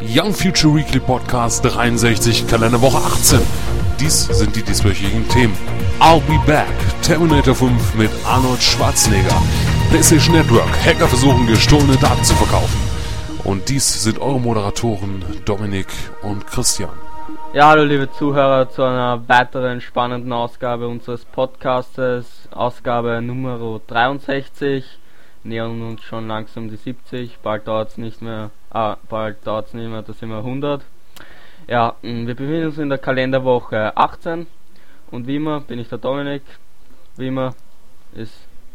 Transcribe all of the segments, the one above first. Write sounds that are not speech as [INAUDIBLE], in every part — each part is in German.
Young Future Weekly Podcast 63, Kalenderwoche 18. Dies sind die dieswöchigen Themen. I'll Be Back, Terminator 5 mit Arnold Schwarzenegger, PlayStation Network, Hacker versuchen gestohlene Daten zu verkaufen. Und dies sind eure Moderatoren Dominik und Christian. Ja, hallo liebe Zuhörer zu einer weiteren spannenden Ausgabe unseres Podcastes, Ausgabe Nummer 63. Nähern uns schon langsam die 70, bald dauert es nicht mehr, ah, bald dauert es nicht mehr, da sind wir 100. Ja, mm, wir befinden uns in der Kalenderwoche 18 und wie immer bin ich der Dominik, wie immer ist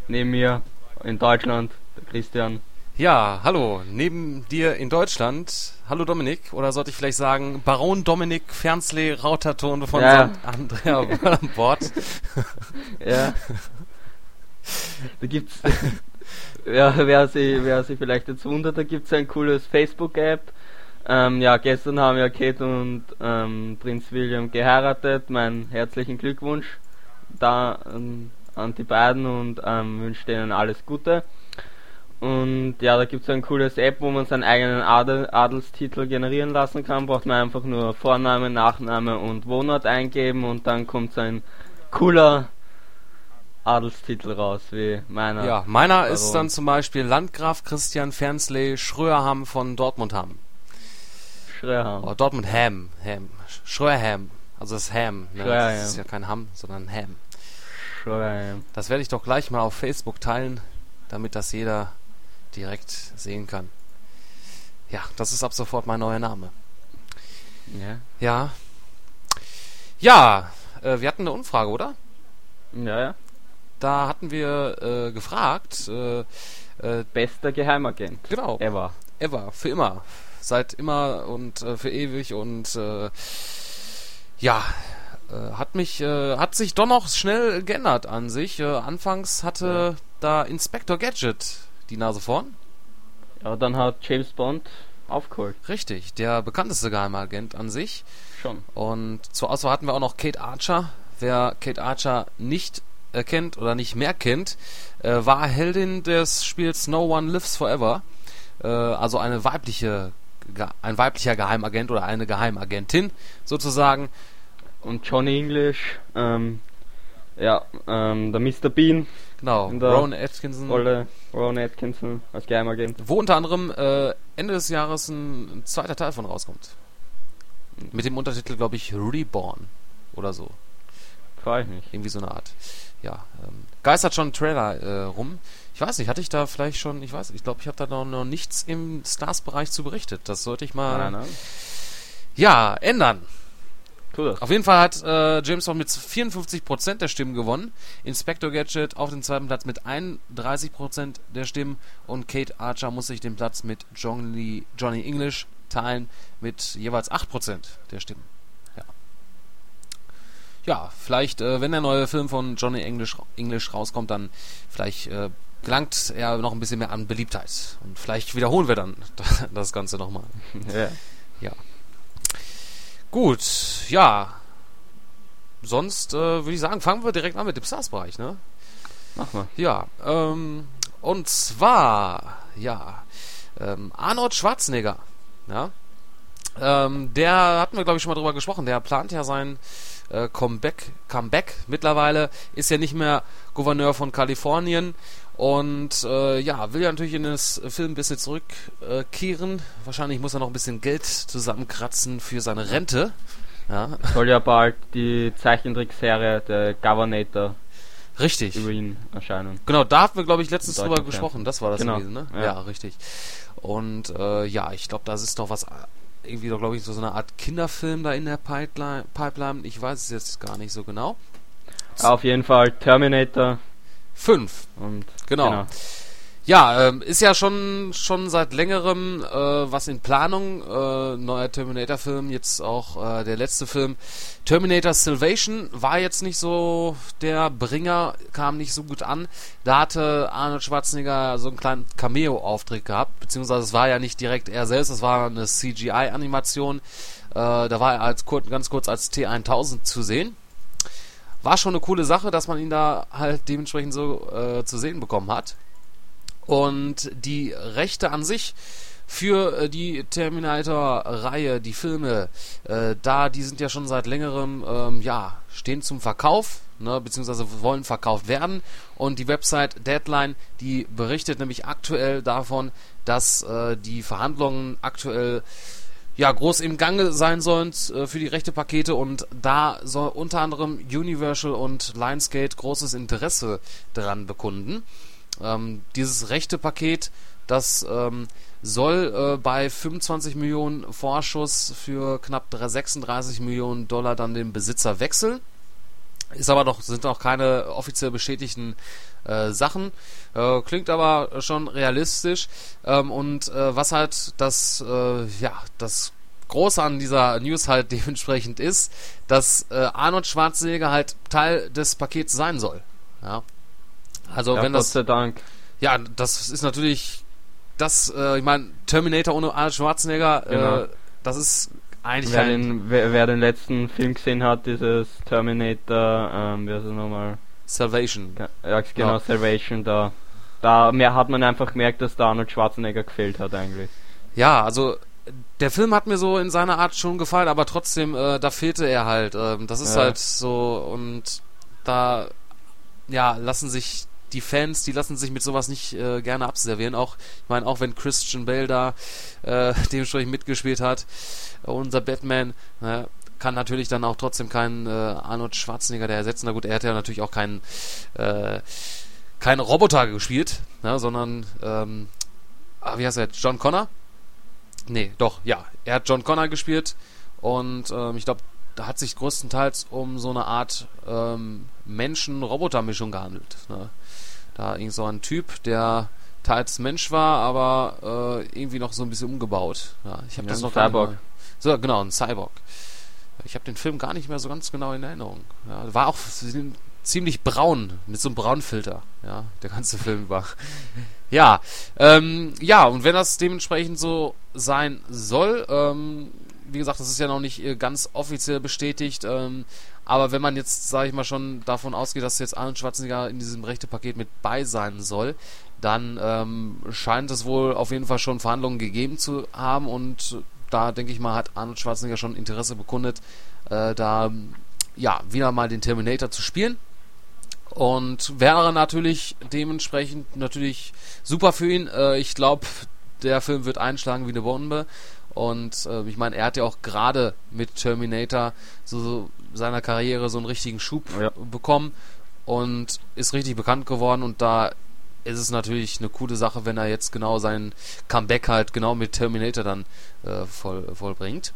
neben mir in Deutschland der Christian. Ja, hallo, neben dir in Deutschland, hallo Dominik, oder sollte ich vielleicht sagen, Baron Dominik Fernsley Rauterton von Ja. St. Andrea an [LAUGHS] Bord. Ja. [LAUGHS] Da gibt's, [LAUGHS] ja, wer sich, wer sich vielleicht jetzt wundert, da gibt's ein cooles Facebook-App. Ähm, ja, gestern haben ja Kate und ähm, Prinz William geheiratet. Meinen herzlichen Glückwunsch da ähm, an die beiden und ähm, wünsche denen alles Gute. Und ja, da gibt's ein cooles App, wo man seinen eigenen Adel, Adelstitel generieren lassen kann. Braucht man einfach nur Vorname, Nachname und Wohnort eingeben und dann kommt so ein cooler Adelstitel raus, wie meiner. Ja, meiner ist Baron. dann zum Beispiel Landgraf Christian Fernsley Schröerham von Dortmundham. Schröerham. Oh, Dortmund Ham, Ham, Schröerham, also das Ham, ne? Schröerham. das ist ja kein Ham, sondern Ham. Schröerham. Das werde ich doch gleich mal auf Facebook teilen, damit das jeder direkt sehen kann. Ja, das ist ab sofort mein neuer Name. Ja. Ja. Ja, äh, wir hatten eine Umfrage, oder? Ja, ja. Da hatten wir äh, gefragt, äh, äh, Bester Geheimagent. genau, Ever. ever, für immer, seit immer und äh, für ewig und äh, ja, äh, hat mich, äh, hat sich doch noch schnell geändert an sich. Äh, anfangs hatte da Inspector Gadget die Nase vorn. Ja, dann hat James Bond aufgeholt. Richtig, der bekannteste Geheimagent an sich. Schon. Und zur Auswahl hatten wir auch noch Kate Archer. Wer Kate Archer nicht erkennt oder nicht mehr kennt, äh, war Heldin des Spiels No One Lives Forever. Äh, also eine weibliche, ein weiblicher Geheimagent oder eine Geheimagentin sozusagen. Und Johnny English, ähm, ja, ähm, der Mr. Bean, Genau, Rowan Atkinson. Rolle Ron Atkinson als Geheimagent. Wo unter anderem äh, Ende des Jahres ein, zweiter Teil von rauskommt. Mit dem Untertitel, glaube ich, Reborn oder so. Freu ich mich. Irgendwie so eine Art. Ja, ähm, geistert schon ein Trailer äh, rum. Ich weiß nicht, hatte ich da vielleicht schon, ich weiß, ich glaube, ich habe da noch, noch nichts im Stars-Bereich zu berichtet. Das sollte ich mal, Nein, nein. ja, ändern. Das. Auf jeden Fall hat äh, James Bond mit 54% der Stimmen gewonnen. Inspector Gadget auf den zweiten Platz mit 31% der Stimmen. Und Kate Archer muss sich den Platz mit Johnny, Johnny English teilen mit jeweils 8% der Stimmen. Ja. Vielleicht, äh, wenn der neue Film von Johnny English, English rauskommt, dann vielleicht äh, gelangt er noch ein bisschen mehr an Beliebtheit. Und vielleicht wiederholen wir dann [LAUGHS] das Ganze nochmal. Ja. Ja. Gut, ja. Sonst äh, würde ich sagen, fangen wir direkt an mit dem Stars-Bereich, ne? Mach mal. Ja, ähm, und zwar, ja, ähm, Arnold Schwarzenegger, ja, ähm, der hatten wir, glaube ich, schon mal drüber gesprochen, der plant ja sein äh, Comeback, Comeback mittlerweile, ist ja nicht mehr Gouverneur von Kalifornien und äh, ja, will ja natürlich in das Filmbusiness zurückkehren. Wahrscheinlich muss er noch ein bisschen Geld zusammenkratzen für seine Rente. Ja, Soll ja bald die Zeichentrickserie der Governator richtig. über ihn erscheinen. Genau, da hatten wir, glaube ich, letztens drüber gesprochen. Das war das Genau, gewesen, ne? ja. Ja, richtig. Und äh, ja, ich glaube, das ist noch was, irgendwie doch, glaube ich, so eine Art Kinderfilm da in der Pipeline. Pipeline. Ich weiß es jetzt gar nicht so genau. Auf jeden Fall Terminator Fünf, und genau. Ja, ähm, ist ja schon schon seit längerem äh, was in Planung. Äh, neuer Terminator-Film, jetzt auch äh, der letzte Film. Terminator Salvation war jetzt nicht so der Bringer, kam nicht so gut an. Da hatte Arnold Schwarzenegger so einen kleinen Cameo-Auftritt gehabt, beziehungsweise es war ja nicht direkt er selbst, es war eine CGI-Animation. Äh, da war er als ganz kurz als T1000 zu sehen. War schon eine coole Sache, dass man ihn da halt dementsprechend so äh, zu sehen bekommen hat. Und die Rechte an sich für äh, die Terminator-Reihe, die Filme, äh, da, die sind ja schon seit längerem, ähm, ja, stehen zum Verkauf, ne, beziehungsweise wollen verkauft werden. Und die Website Deadline, die berichtet nämlich aktuell davon, dass äh, die Verhandlungen aktuell ja, groß im Gange sein sollen äh, für die rechte Pakete und da soll unter anderem Universal und Lionsgate großes Interesse daran bekunden. Ähm, dieses rechte Paket, das ähm, soll äh, bei 25 Millionen Vorschuss für knapp 36 Millionen Dollar dann den Besitzer wechseln. Ist aber noch, sind noch keine offiziell bestätigten äh, Sachen. Äh, klingt aber schon realistisch. Ähm, und äh, was halt das, äh, ja, das Große an dieser News halt [LAUGHS] dementsprechend ist, dass äh, Arnold Schwarzenegger halt Teil des Pakets sein soll. Ja. Also ja, wenn Gott das. sei Dank. Ja, das ist natürlich das, äh, ich meine, Terminator ohne Arnold Schwarzenegger, Genau. das ist eigentlich Wer den, wer, wer den letzten Film gesehen hat, dieses Terminator, ähm, wie heißt es nochmal? Salvation. Ja, genau, Ja. Salvation, da. Da mehr hat man einfach gemerkt, dass da Arnold Schwarzenegger gefehlt hat eigentlich. Ja, also der Film hat mir so in seiner Art schon gefallen, aber trotzdem, äh, da fehlte er halt. Ähm, das ist Ja. halt so und da ja lassen sich die Fans, die lassen sich mit sowas nicht äh, gerne abservieren. Auch ich meine, auch wenn Christian Bale da äh, [LAUGHS] dementsprechend mitgespielt hat, unser Batman. Ne, kann natürlich dann auch trotzdem keinen äh, Arnold Schwarzenegger der ersetzen. Na gut, er hat ja natürlich auch keinen äh, keinen Roboter gespielt, ne, sondern ähm, ah, wie heißt er jetzt? John Connor? Nee, doch, ja. Er hat John Connor gespielt und ähm, ich glaube, da hat sich größtenteils um so eine Art ähm, Menschen-Roboter-Mischung gehandelt. Ne? Da irgend so ein Typ, der teils Mensch war, aber äh, irgendwie noch so ein bisschen umgebaut. Ja, ich habe Ja, das noch Cyborg. So, genau, ein Cyborg. Ich habe den Film gar nicht mehr so ganz genau in Erinnerung. Ja, war auch ziemlich braun, mit so einem Braunfilter, ja, der ganze Film war. [LAUGHS] Ja, ähm, ja, und wenn das dementsprechend so sein soll, ähm, wie gesagt, das ist ja noch nicht äh, ganz offiziell bestätigt, ähm, aber wenn man jetzt, sage ich mal, schon davon ausgeht, dass jetzt Arnold Schwarzenegger in diesem rechte Paket mit bei sein soll, dann ähm, scheint es wohl auf jeden Fall schon Verhandlungen gegeben zu haben und da denke ich mal, hat Arnold Schwarzenegger schon Interesse bekundet, äh, da ja wieder mal den Terminator zu spielen. Und wäre natürlich dementsprechend natürlich super für ihn. Äh, ich glaube, der Film wird einschlagen wie eine Bombe. Und äh, ich meine, er hat ja auch gerade mit Terminator so, so seiner Karriere so einen richtigen Schub Ja. bekommen und ist richtig bekannt geworden. Und da ist es natürlich eine coole Sache, wenn er jetzt genau sein Comeback halt genau mit Terminator dann äh, voll, vollbringt.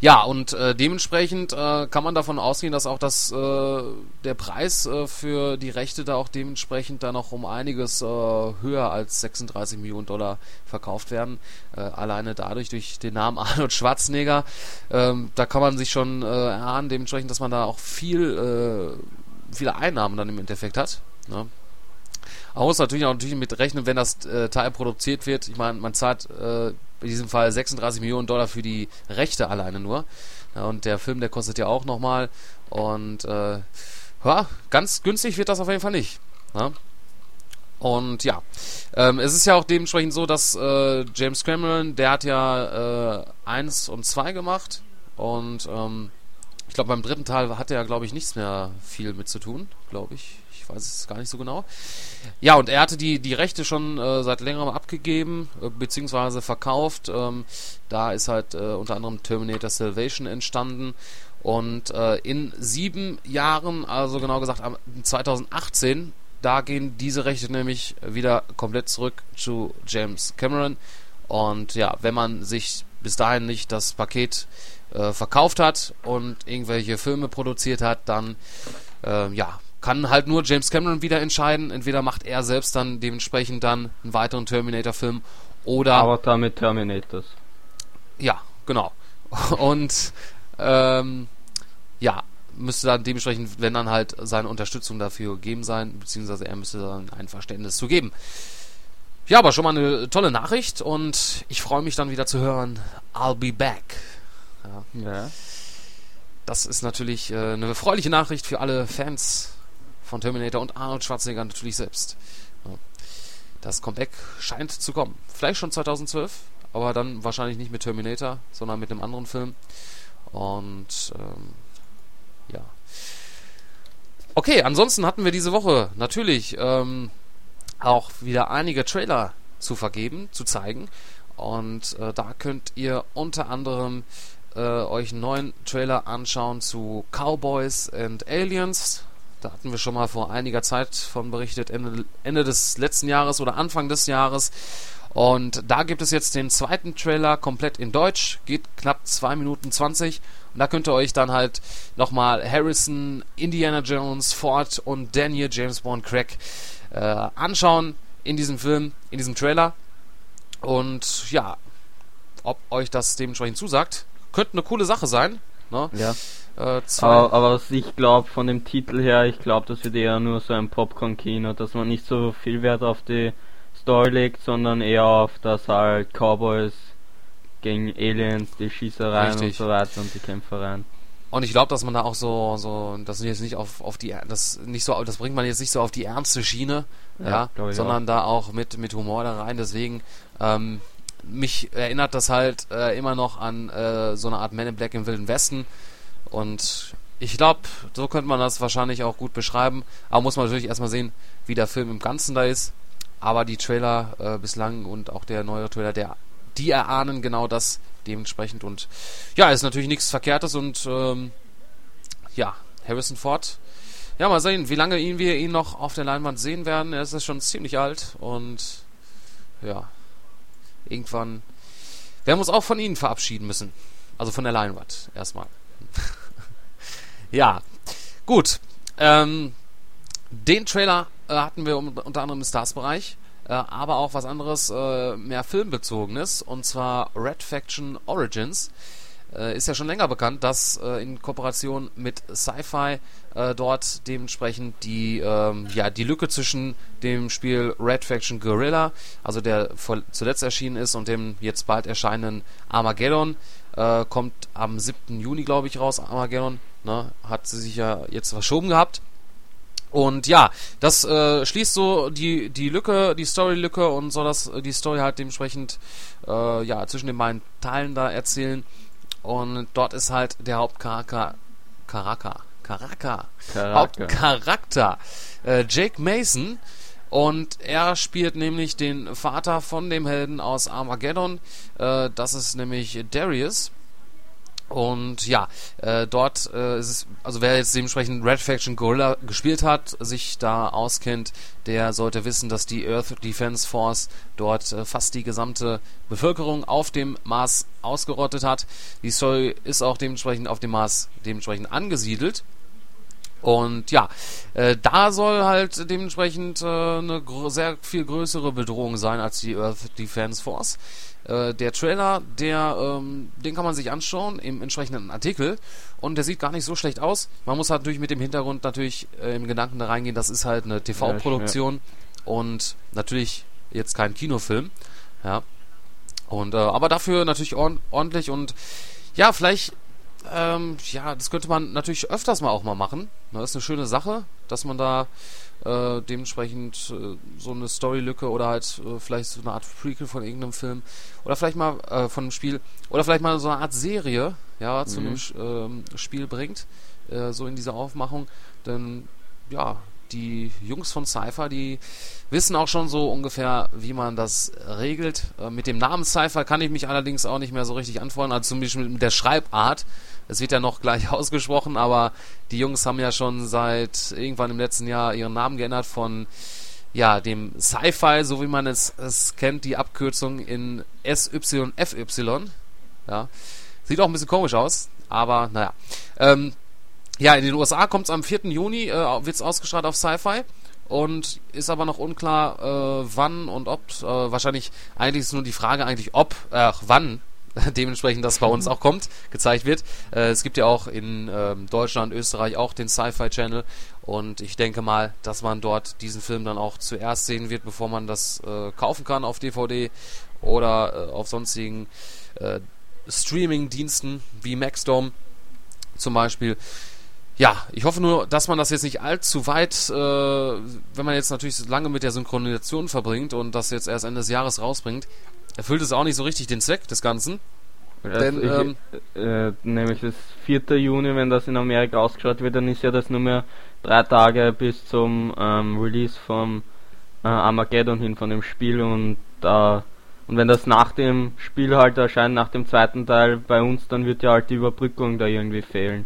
Ja, und äh, dementsprechend äh, kann man davon ausgehen, dass auch das, äh, der Preis äh, für die Rechte da auch dementsprechend dann noch um einiges äh, höher als 36 Millionen Dollar verkauft werden. Äh, alleine dadurch, durch den Namen [LAUGHS] Arnold Schwarzenegger. Ähm, da kann man sich schon erahnen, dementsprechend, dass man da auch viel, viele Einnahmen dann im Endeffekt hat. Ne? Man muss natürlich auch natürlich mit rechnen, wenn das Teil produziert wird. Ich meine, man zahlt in diesem Fall 36 Millionen Dollar für die Rechte alleine nur. Ja, und der Film, der kostet ja auch nochmal. Und äh, ja, ganz günstig wird das auf jeden Fall nicht. Ne? Und ja, ähm, es ist ja auch dementsprechend so, dass äh, James Cameron, der hat ja äh, 1 und 2 gemacht. Und ähm, ich glaube, beim dritten Teil hat er, glaube ich, nichts mehr viel mit zu tun, glaube ich. Weiß es gar nicht so genau. Ja, und er hatte die, die Rechte schon äh, seit längerem abgegeben, äh, beziehungsweise verkauft. Ähm, da ist halt äh, unter anderem Terminator Salvation entstanden. Und äh, in sieben Jahren, also genau gesagt am 2018, da gehen diese Rechte nämlich wieder komplett zurück zu James Cameron. Und ja, wenn man sich bis dahin nicht das Paket äh, verkauft hat und irgendwelche Filme produziert hat, dann äh, ja, kann halt nur James Cameron wieder entscheiden. Entweder macht er selbst dann dementsprechend dann einen weiteren Terminator-Film oder Avatar mit Terminators. ja, genau. [LAUGHS] Und ähm, ja, müsste dann dementsprechend, wenn dann halt seine Unterstützung dafür gegeben sein, beziehungsweise er müsste dann ein Verständnis zu geben. Ja, aber schon mal eine tolle Nachricht und ich freue mich dann wieder zu hören. I'll be back. Ja, Ja. das ist natürlich äh, eine erfreuliche Nachricht für alle Fans von Terminator und Arnold Schwarzenegger natürlich selbst. Das Comeback scheint zu kommen. Vielleicht schon 2012, aber dann wahrscheinlich nicht mit Terminator, sondern mit einem anderen Film. Und ähm, ja. Okay, ansonsten hatten wir diese Woche natürlich ähm, auch wieder einige Trailer zu vergeben, zu zeigen. Und äh, da könnt ihr unter anderem äh, euch einen neuen Trailer anschauen zu Cowboys and Aliens. Da hatten wir schon mal vor einiger Zeit von berichtet, Ende, Ende des letzten Jahres oder Anfang des Jahres. Und da gibt es jetzt den zweiten Trailer komplett in Deutsch, geht knapp 2 Minuten 20. Und da könnt ihr euch dann halt nochmal Harrison, Indiana Jones, Ford und Daniel James Bond Craig äh, anschauen in diesem Film, in diesem Trailer. Und ja, ob euch das dementsprechend zusagt, könnte eine coole Sache sein. Ne? Ja. Äh, aber, aber, was ich glaube von dem Titel her, ich glaube, das wird eher nur so ein Popcorn-Kino, dass man nicht so viel Wert auf die Story legt, sondern eher auf das halt Cowboys gegen Aliens, die Schießereien Richtig. und so weiter und die Kämpfereien. Und ich glaube, dass man da auch so, so, das jetzt nicht auf, auf die, das nicht so, das bringt man jetzt nicht so auf die ernste Schiene, ja, ja sondern auch. da auch mit, mit Humor da rein. Deswegen, ähm, mich erinnert das halt äh, immer noch an äh, so eine Art Men in Black im Wilden Westen. Und ich glaube, so könnte man das wahrscheinlich auch gut beschreiben. Aber muss man natürlich erstmal sehen, wie der Film im Ganzen da ist. Aber die Trailer äh, bislang und auch der neue Trailer, der, die erahnen genau das dementsprechend. Und ja, ist natürlich nichts Verkehrtes und ähm, ja, Harrison Ford. Ja, mal sehen, wie lange ihn wir ihn noch auf der Leinwand sehen werden. Er ist schon ziemlich alt und ja, irgendwann werden wir uns auch von ihnen verabschieden müssen. Also von der Leinwand erstmal. [LAUGHS] ja, gut. Ähm, den Trailer äh, hatten wir unter anderem im Stars-Bereich, äh, aber auch was anderes, äh, mehr filmbezogenes, und zwar Red Faction Origins. Äh, ist ja schon länger bekannt, dass äh, in Kooperation mit Sci-Fi äh, dort dementsprechend die, ähm, ja, die Lücke zwischen dem Spiel Red Faction Guerrilla, also der vor, zuletzt erschienen ist, und dem jetzt bald erscheinenden Armageddon, kommt am 7. Juni, glaube ich, raus, Armageddon. Ne? Hat sie sich ja jetzt verschoben gehabt. Und ja, das äh, schließt so die, die Lücke, die Story-Lücke und soll das die Story halt dementsprechend äh, ja, zwischen den beiden Teilen da erzählen. Und dort ist halt der Hauptcharakter Charakter, Charakter, Hauptcharakter äh, Jake Mason. Und er spielt nämlich den Vater von dem Helden aus Armageddon. Äh, das ist nämlich Darius. Und ja, äh, dort äh, ist es, also wer jetzt dementsprechend Red Faction Gorilla gespielt hat, sich da auskennt, der sollte wissen, dass die Earth Defense Force dort äh, fast die gesamte Bevölkerung auf dem Mars ausgerottet hat. Die Story ist auch dementsprechend auf dem Mars dementsprechend angesiedelt. Und ja, äh, da soll halt dementsprechend äh, eine sehr viel größere Bedrohung sein als die Earth Defense Force. Äh, der Trailer, der, ähm, den kann man sich anschauen im entsprechenden Artikel und der sieht gar nicht so schlecht aus. Man muss halt natürlich mit dem Hintergrund natürlich äh, im Gedanken da reingehen, das ist halt eine TV-Produktion ja, und natürlich jetzt kein Kinofilm, ja. Und äh, aber dafür natürlich ordentlich und ja, vielleicht ähm, ja, das könnte man natürlich öfters mal auch mal machen. Das ist eine schöne Sache, dass man da äh, dementsprechend äh, so eine Storylücke oder halt äh, vielleicht so eine Art Prequel von irgendeinem Film oder vielleicht mal äh, von einem Spiel oder vielleicht mal so eine Art Serie ja zu mhm. einem ähm, Spiel bringt äh, so in dieser Aufmachung denn ja die Jungs von Cypher, die wissen auch schon so ungefähr, wie man das regelt. Äh, mit dem Namen Cypher kann ich mich allerdings auch nicht mehr so richtig anfreunden, also zum Beispiel mit der Schreibart. Es wird ja noch gleich [LAUGHS] ausgesprochen, aber die Jungs haben ja schon seit irgendwann im letzten Jahr ihren Namen geändert von ja, dem Sci-Fi, so wie man es, es kennt, die Abkürzung in SYFY. Ja. Sieht auch ein bisschen komisch aus, aber naja. Ähm, ja, in den USA kommt es am 4. Juni, äh, wird es ausgestrahlt auf Sci-Fi und ist aber noch unklar, äh, wann und ob. Äh, wahrscheinlich eigentlich ist nur die Frage eigentlich, ob, äh, wann dementsprechend das bei uns auch kommt, gezeigt wird. Äh, es gibt ja auch in ähm, Deutschland, Österreich auch den Sci-Fi Channel und ich denke mal, dass man dort diesen Film dann auch zuerst sehen wird, bevor man das äh, kaufen kann auf DVD oder äh, auf sonstigen äh, Streaming-Diensten wie Maxdome zum Beispiel. ja, ich hoffe nur, dass man das jetzt nicht allzu weit, äh, wenn man jetzt natürlich lange mit der Synchronisation verbringt und das jetzt erst Ende des Jahres rausbringt, erfüllt es auch nicht so richtig den Zweck des Ganzen. Denn, ich, ähm, äh, nämlich das 4. Juni, wenn das in Amerika ausgestrahlt wird, dann ist ja das nur mehr drei Tage bis zum ähm, Release vom äh, Armageddon hin von dem Spiel und äh, und wenn das nach dem Spiel halt erscheint, nach dem zweiten Teil bei uns, dann wird ja halt die Überbrückung da irgendwie fehlen.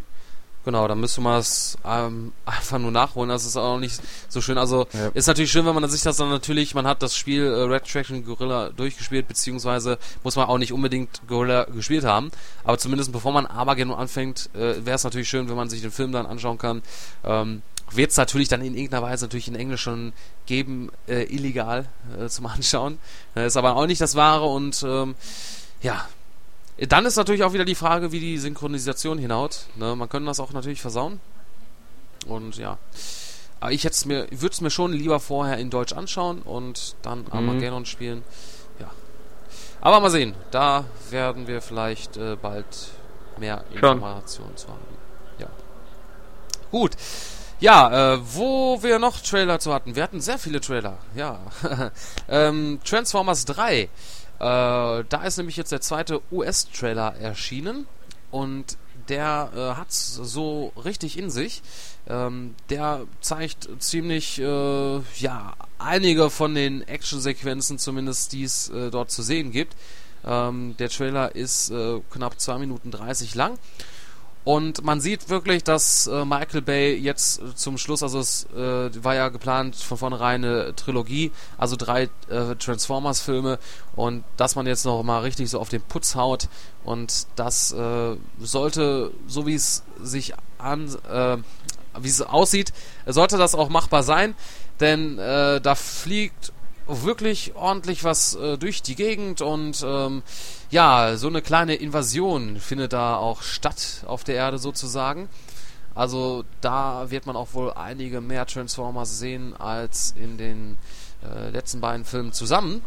Genau, dann müsste man es ähm, [LAUGHS] einfach nur nachholen. Das ist auch nicht so schön. Also Ja. ist natürlich schön, wenn man sich das dann natürlich, man hat das Spiel äh, Red Traction Gorilla durchgespielt, beziehungsweise muss man auch nicht unbedingt Gorilla gespielt haben. Aber zumindest bevor man Armageddon anfängt, äh, wäre es natürlich schön, wenn man sich den Film dann anschauen kann. Ähm, wird es natürlich dann in irgendeiner Weise natürlich in Englisch schon geben, äh, illegal äh, zum Anschauen. Äh, ist aber auch nicht das Wahre und ähm, ja, dann ist natürlich auch wieder die Frage, wie die Synchronisation hinhaut. Ne? Man könnte das auch natürlich versauen. Und ja. Aber ich hätte mir, würde es mir schon lieber vorher in Deutsch anschauen und dann Armageddon spielen. Ja. Aber mal sehen. Da werden wir vielleicht äh, bald mehr. Informationen zu haben. Ja. Gut. Ja, äh, wo wir noch Trailer zu hatten. Wir hatten sehr viele Trailer. Ja. [LAUGHS] ähm, Transformers 3. Äh, da ist nämlich jetzt der zweite US-Trailer erschienen und der äh, hat's so richtig in sich. Ähm, der zeigt ziemlich, äh, ja, einige von den Actionsequenzen zumindest, die es äh, dort zu sehen gibt. Ähm, der Trailer ist äh, knapp 2 Minuten 30 lang. Und man sieht wirklich, dass äh, Michael Bay jetzt äh, zum Schluss, also es äh, war ja geplant von vornherein eine Trilogie, also drei äh, Transformers-Filme. Und dass man jetzt noch mal richtig so auf den Putz haut und das äh, sollte, so wie es sich an, wie es aussieht, sollte das auch machbar sein, denn da fliegt wirklich ordentlich was durch die Gegend und ähm, ja, so eine kleine Invasion findet da auch statt auf der Erde sozusagen. Also da wird man auch wohl einige mehr Transformers sehen als in den äh, letzten beiden Filmen zusammen.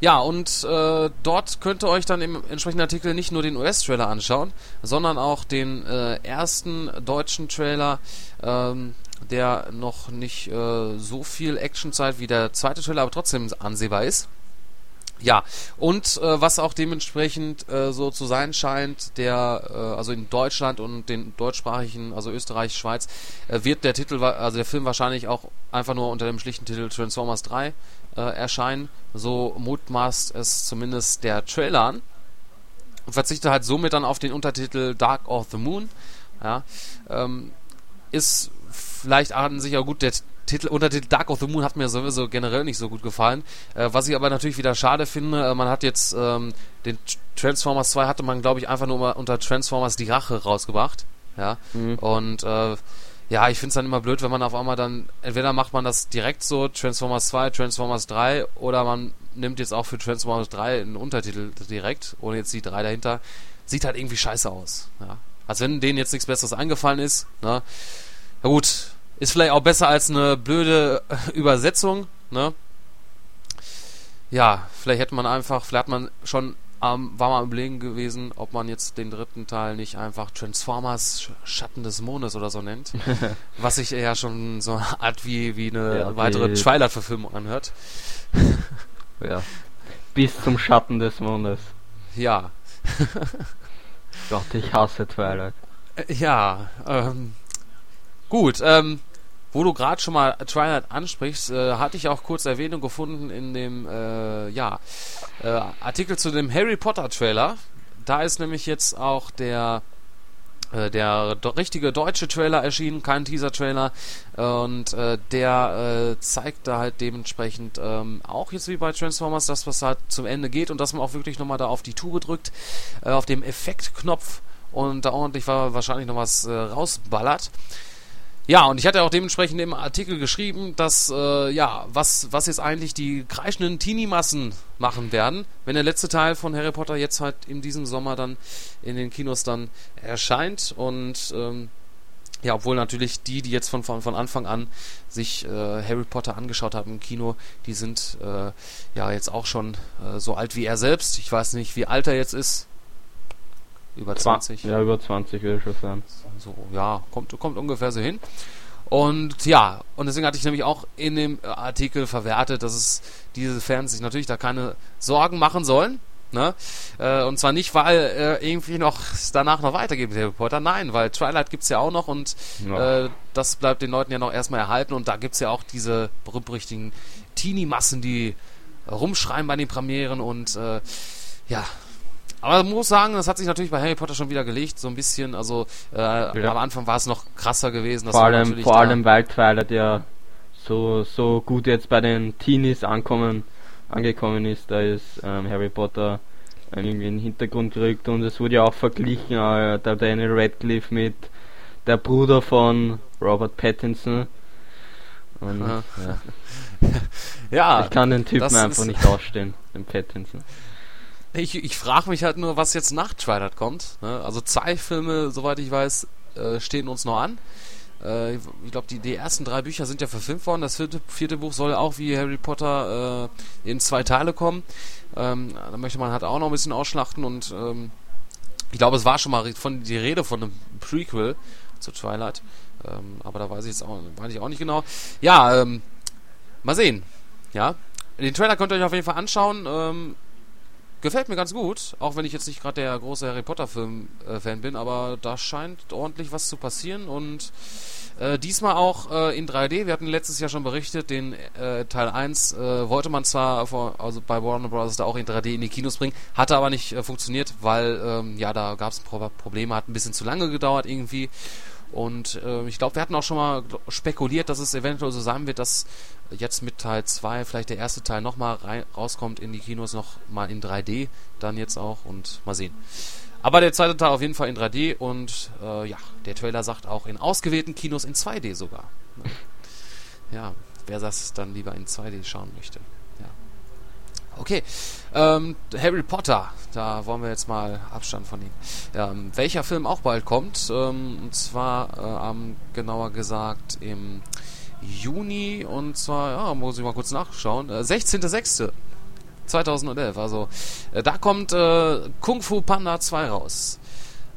Ja, und äh, dort könnt ihr euch dann im entsprechenden Artikel nicht nur den US-Trailer anschauen, sondern auch den äh, ersten deutschen Trailer, ähm, der noch nicht äh, so viel Action zeigt wie der zweite Trailer, aber trotzdem ansehbar ist. Ja, und äh, was auch dementsprechend äh, so zu sein scheint, der, äh, also in Deutschland und den deutschsprachigen, also Österreich, Schweiz, äh, wird der Titel, also der Film wahrscheinlich auch einfach nur unter dem schlichten Titel Transformers 3 äh, erscheinen. So mutmaßt es zumindest der Trailer an. Und verzichtet halt somit dann auf den Untertitel Dark of the Moon. Ja, ähm, ist vielleicht an sich auch gut. Der Titel, Untertitel Dark of the Moon hat mir sowieso generell nicht so gut gefallen. Äh, was ich aber natürlich wieder schade finde, äh, man hat jetzt ähm, den Tr- Transformers 2 hatte man, glaube ich, einfach nur mal unter Transformers die Rache rausgebracht. Ja. Mhm. Und äh, ja, ich finde es dann immer blöd, wenn man auf einmal dann, entweder macht man das direkt so, Transformers 2, Transformers 3, oder man nimmt jetzt auch für Transformers 3 einen Untertitel direkt, ohne jetzt die 3 dahinter. Sieht halt irgendwie scheiße aus. Ja. Als wenn denen jetzt nichts Besseres eingefallen ist. Ne? Na gut, ist vielleicht auch besser als eine blöde Übersetzung, ne? Ja, vielleicht hätte man einfach, vielleicht hat man schon, ähm, war mal am Überlegen gewesen, ob man jetzt den dritten Teil nicht einfach Transformers Sch- Schatten des Mondes oder so nennt. [LAUGHS] was sich ja schon so eine Art wie, wie eine Ja, weitere Twilight-Verfilmung anhört. [LAUGHS] Ja. Bis zum Schatten des Mondes. Ja. [LAUGHS] Gott, ich hasse Twilight. Äh, Ja, ähm, gut, ähm, wo du gerade schon mal Twilight ansprichst, äh, hatte ich auch kurz Erwähnung gefunden in dem, äh, ja, äh, Artikel zu dem Harry Potter Trailer. Da ist nämlich jetzt auch der äh, der richtige deutsche Trailer erschienen, kein Teaser-Trailer. Und äh, der äh, zeigt da halt dementsprechend ähm, auch jetzt wie bei Transformers, dass was halt zum Ende geht und dass man auch wirklich nochmal da auf die Tube drückt, äh, auf dem Effektknopf und da ordentlich wa- wahrscheinlich noch was äh, rausballert. Ja, und ich hatte auch dementsprechend im Artikel geschrieben, dass, äh, ja, was, was jetzt eigentlich die kreischenden Teenie-Massen machen werden, wenn der letzte Teil von Harry Potter jetzt halt in diesem Sommer dann in den Kinos dann erscheint. Und ähm, ja, obwohl natürlich die, die jetzt von, von, von Anfang an sich äh, Harry Potter angeschaut haben im Kino, die sind äh, ja jetzt auch schon äh, so alt wie er selbst. Ich weiß nicht, wie alt er jetzt ist. Über 20? Ja, über 20 würde ich schon sagen. So, ja, kommt, kommt ungefähr so hin. Und ja, und deswegen hatte ich nämlich auch in dem Artikel verwertet, dass es diese Fans sich natürlich da keine Sorgen machen sollen. Ne? Äh, und zwar nicht, weil äh, irgendwie noch danach noch weitergeht mit Harry Potter. Nein, weil Twilight gibt's ja auch noch und Ja. äh, das bleibt den Leuten ja noch erstmal erhalten. Und da gibt's ja auch diese berühmten Teenie-Massen, die rumschreien bei den Premieren und äh, ja. Aber man muss sagen, das hat sich natürlich bei Harry Potter schon wieder gelegt, so ein bisschen. Also äh, am Anfang war es noch krasser gewesen. Vor allem, vor allem weil Twilight ja so, so gut jetzt bei den Teenies ankommen, angekommen ist, da ist ähm, Harry Potter irgendwie in den Hintergrund gerückt und es wurde ja auch verglichen, äh, der Daniel Radcliffe mit der Bruder von Robert Pattinson. Und ja, [LAUGHS] Ja, ich kann den Typen einfach nicht ausstehen, den Pattinson. Ich, ich frage mich halt nur, was jetzt nach Twilight kommt. Ne? Also zwei Filme, soweit ich weiß, äh, stehen uns noch an. Äh, ich glaube, die, die ersten drei Bücher sind ja verfilmt worden. Das vierte, vierte Buch soll auch wie Harry Potter äh, in zwei Teile kommen. Ähm, da möchte man halt auch noch ein bisschen ausschlachten und ähm, ich glaube, es war schon mal von die Rede von einem Prequel zu Twilight. Ähm, aber da weiß ich jetzt auch, weiß ich auch nicht genau. Ja, ähm, mal sehen. Ja, den Trailer könnt ihr euch auf jeden Fall anschauen. Ähm, gefällt mir ganz gut, auch wenn ich jetzt nicht gerade der große Harry Potter Film äh, bin, aber da scheint ordentlich was zu passieren und äh, diesmal auch äh, in 3D. Wir hatten letztes Jahr schon berichtet, den äh, Teil 1 äh, wollte man zwar vor, also bei Warner Bros. da auch in 3D in die Kinos bringen, hatte aber nicht äh, funktioniert, weil ähm, ja da gab es Pro Probleme, hat ein bisschen zu lange gedauert irgendwie. Und äh, ich glaube, wir hatten auch schon mal spekuliert, dass es eventuell so sein wird, dass jetzt mit Teil 2 vielleicht der erste Teil nochmal rauskommt in die Kinos, nochmal in 3D dann jetzt auch und mal sehen. Aber der zweite Teil auf jeden Fall in 3D und äh, ja, der Trailer sagt auch in ausgewählten Kinos in 2D sogar. [LAUGHS] Ja, wer das dann lieber in 2D schauen möchte. Ja. Okay, ähm, Harry Potter, da wollen wir jetzt mal Abstand von nehmen. Ähm, welcher Film auch bald kommt, ähm, und zwar äh, genauer gesagt im Juni und zwar, ja, muss ich mal kurz nachschauen, äh, 16.06. 2011, also äh, da kommt äh, Kung Fu Panda 2 raus.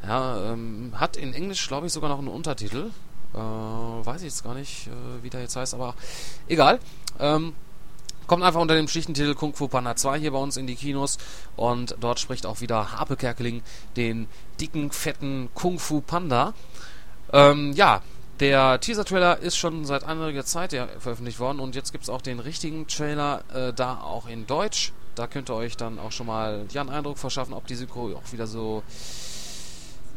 Ja, ähm, hat in Englisch, glaube ich, sogar noch einen Untertitel. Äh, weiß ich jetzt gar nicht, äh, wie der jetzt heißt, aber egal. Ähm, kommt einfach unter dem schlichten Titel Kung Fu Panda 2 hier bei uns in die Kinos und dort spricht auch wieder Harpe Kerkeling den dicken, fetten Kung Fu Panda. Ähm, ja, der Teaser-Trailer ist schon seit einiger Zeit ja veröffentlicht worden und jetzt gibt es auch den richtigen Trailer, äh, da auch in Deutsch. Da könnt ihr euch dann auch schon mal ja, einen Eindruck verschaffen, ob die Synchro auch wieder so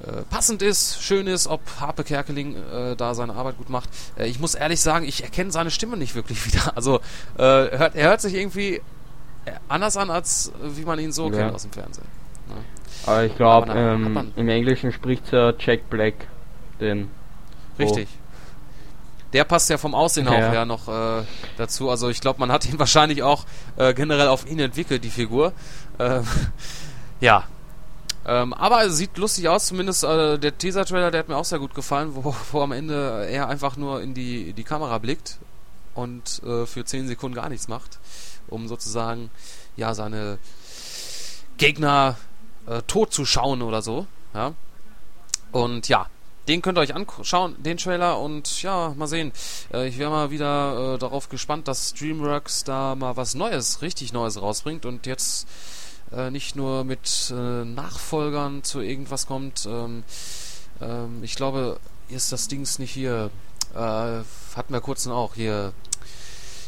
äh, passend ist, schön ist, ob Harpe Kerkeling äh, da seine Arbeit gut macht. Äh, ich muss ehrlich sagen, ich erkenne seine Stimme nicht wirklich [LAUGHS] wieder. Also äh, hört, er hört sich irgendwie äh, anders an, als wie man ihn so Ja. kennt aus dem Fernsehen. Ne? Aber ich glaube, ähm, im Englischen spricht ja Jack Black, den Richtig. Der passt ja vom Aussehen Ja. auch her noch äh, dazu. Also ich glaube, man hat ihn [LAUGHS] wahrscheinlich auch äh, generell auf ihn entwickelt, die Figur. Ähm, [LAUGHS] ja. Ähm, aber es sieht lustig aus, zumindest äh, der Teaser-Trailer, der hat mir auch sehr gut gefallen, wo, [LAUGHS] wo am Ende er einfach nur in die, die Kamera blickt und äh, für 10 Sekunden gar nichts macht, um sozusagen ja seine Gegner äh, tot zu schauen oder so. Ja. Und ja, den könnt ihr euch anschauen, den Trailer, und ja, mal sehen. Äh, ich wäre mal wieder äh, darauf gespannt, dass DreamWorks da mal was Neues, richtig Neues rausbringt und jetzt äh, nicht nur mit äh, Nachfolgern zu irgendwas kommt. Ähm, ähm, ich glaube, ist das Dings nicht hier, äh, hatten wir kurz auch hier.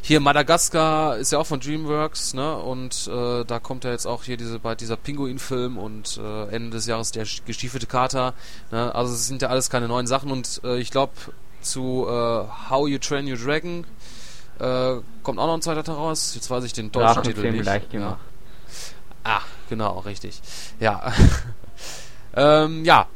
Hier Madagaskar ist ja auch von DreamWorks, ne? Und äh, da kommt ja jetzt auch hier diese bald dieser Pinguin-Film und äh, Ende des Jahres der gestiefelte Kater. Ne? Also es sind ja alles keine neuen Sachen und äh, ich glaube zu äh, How You Train Your Dragon äh, kommt auch noch ein zweiter Teil raus. Jetzt weiß ich den deutschen Titel Drachenfilm nicht. leicht Ja. Ah, genau, richtig. Ja. [LAUGHS] ähm, ja.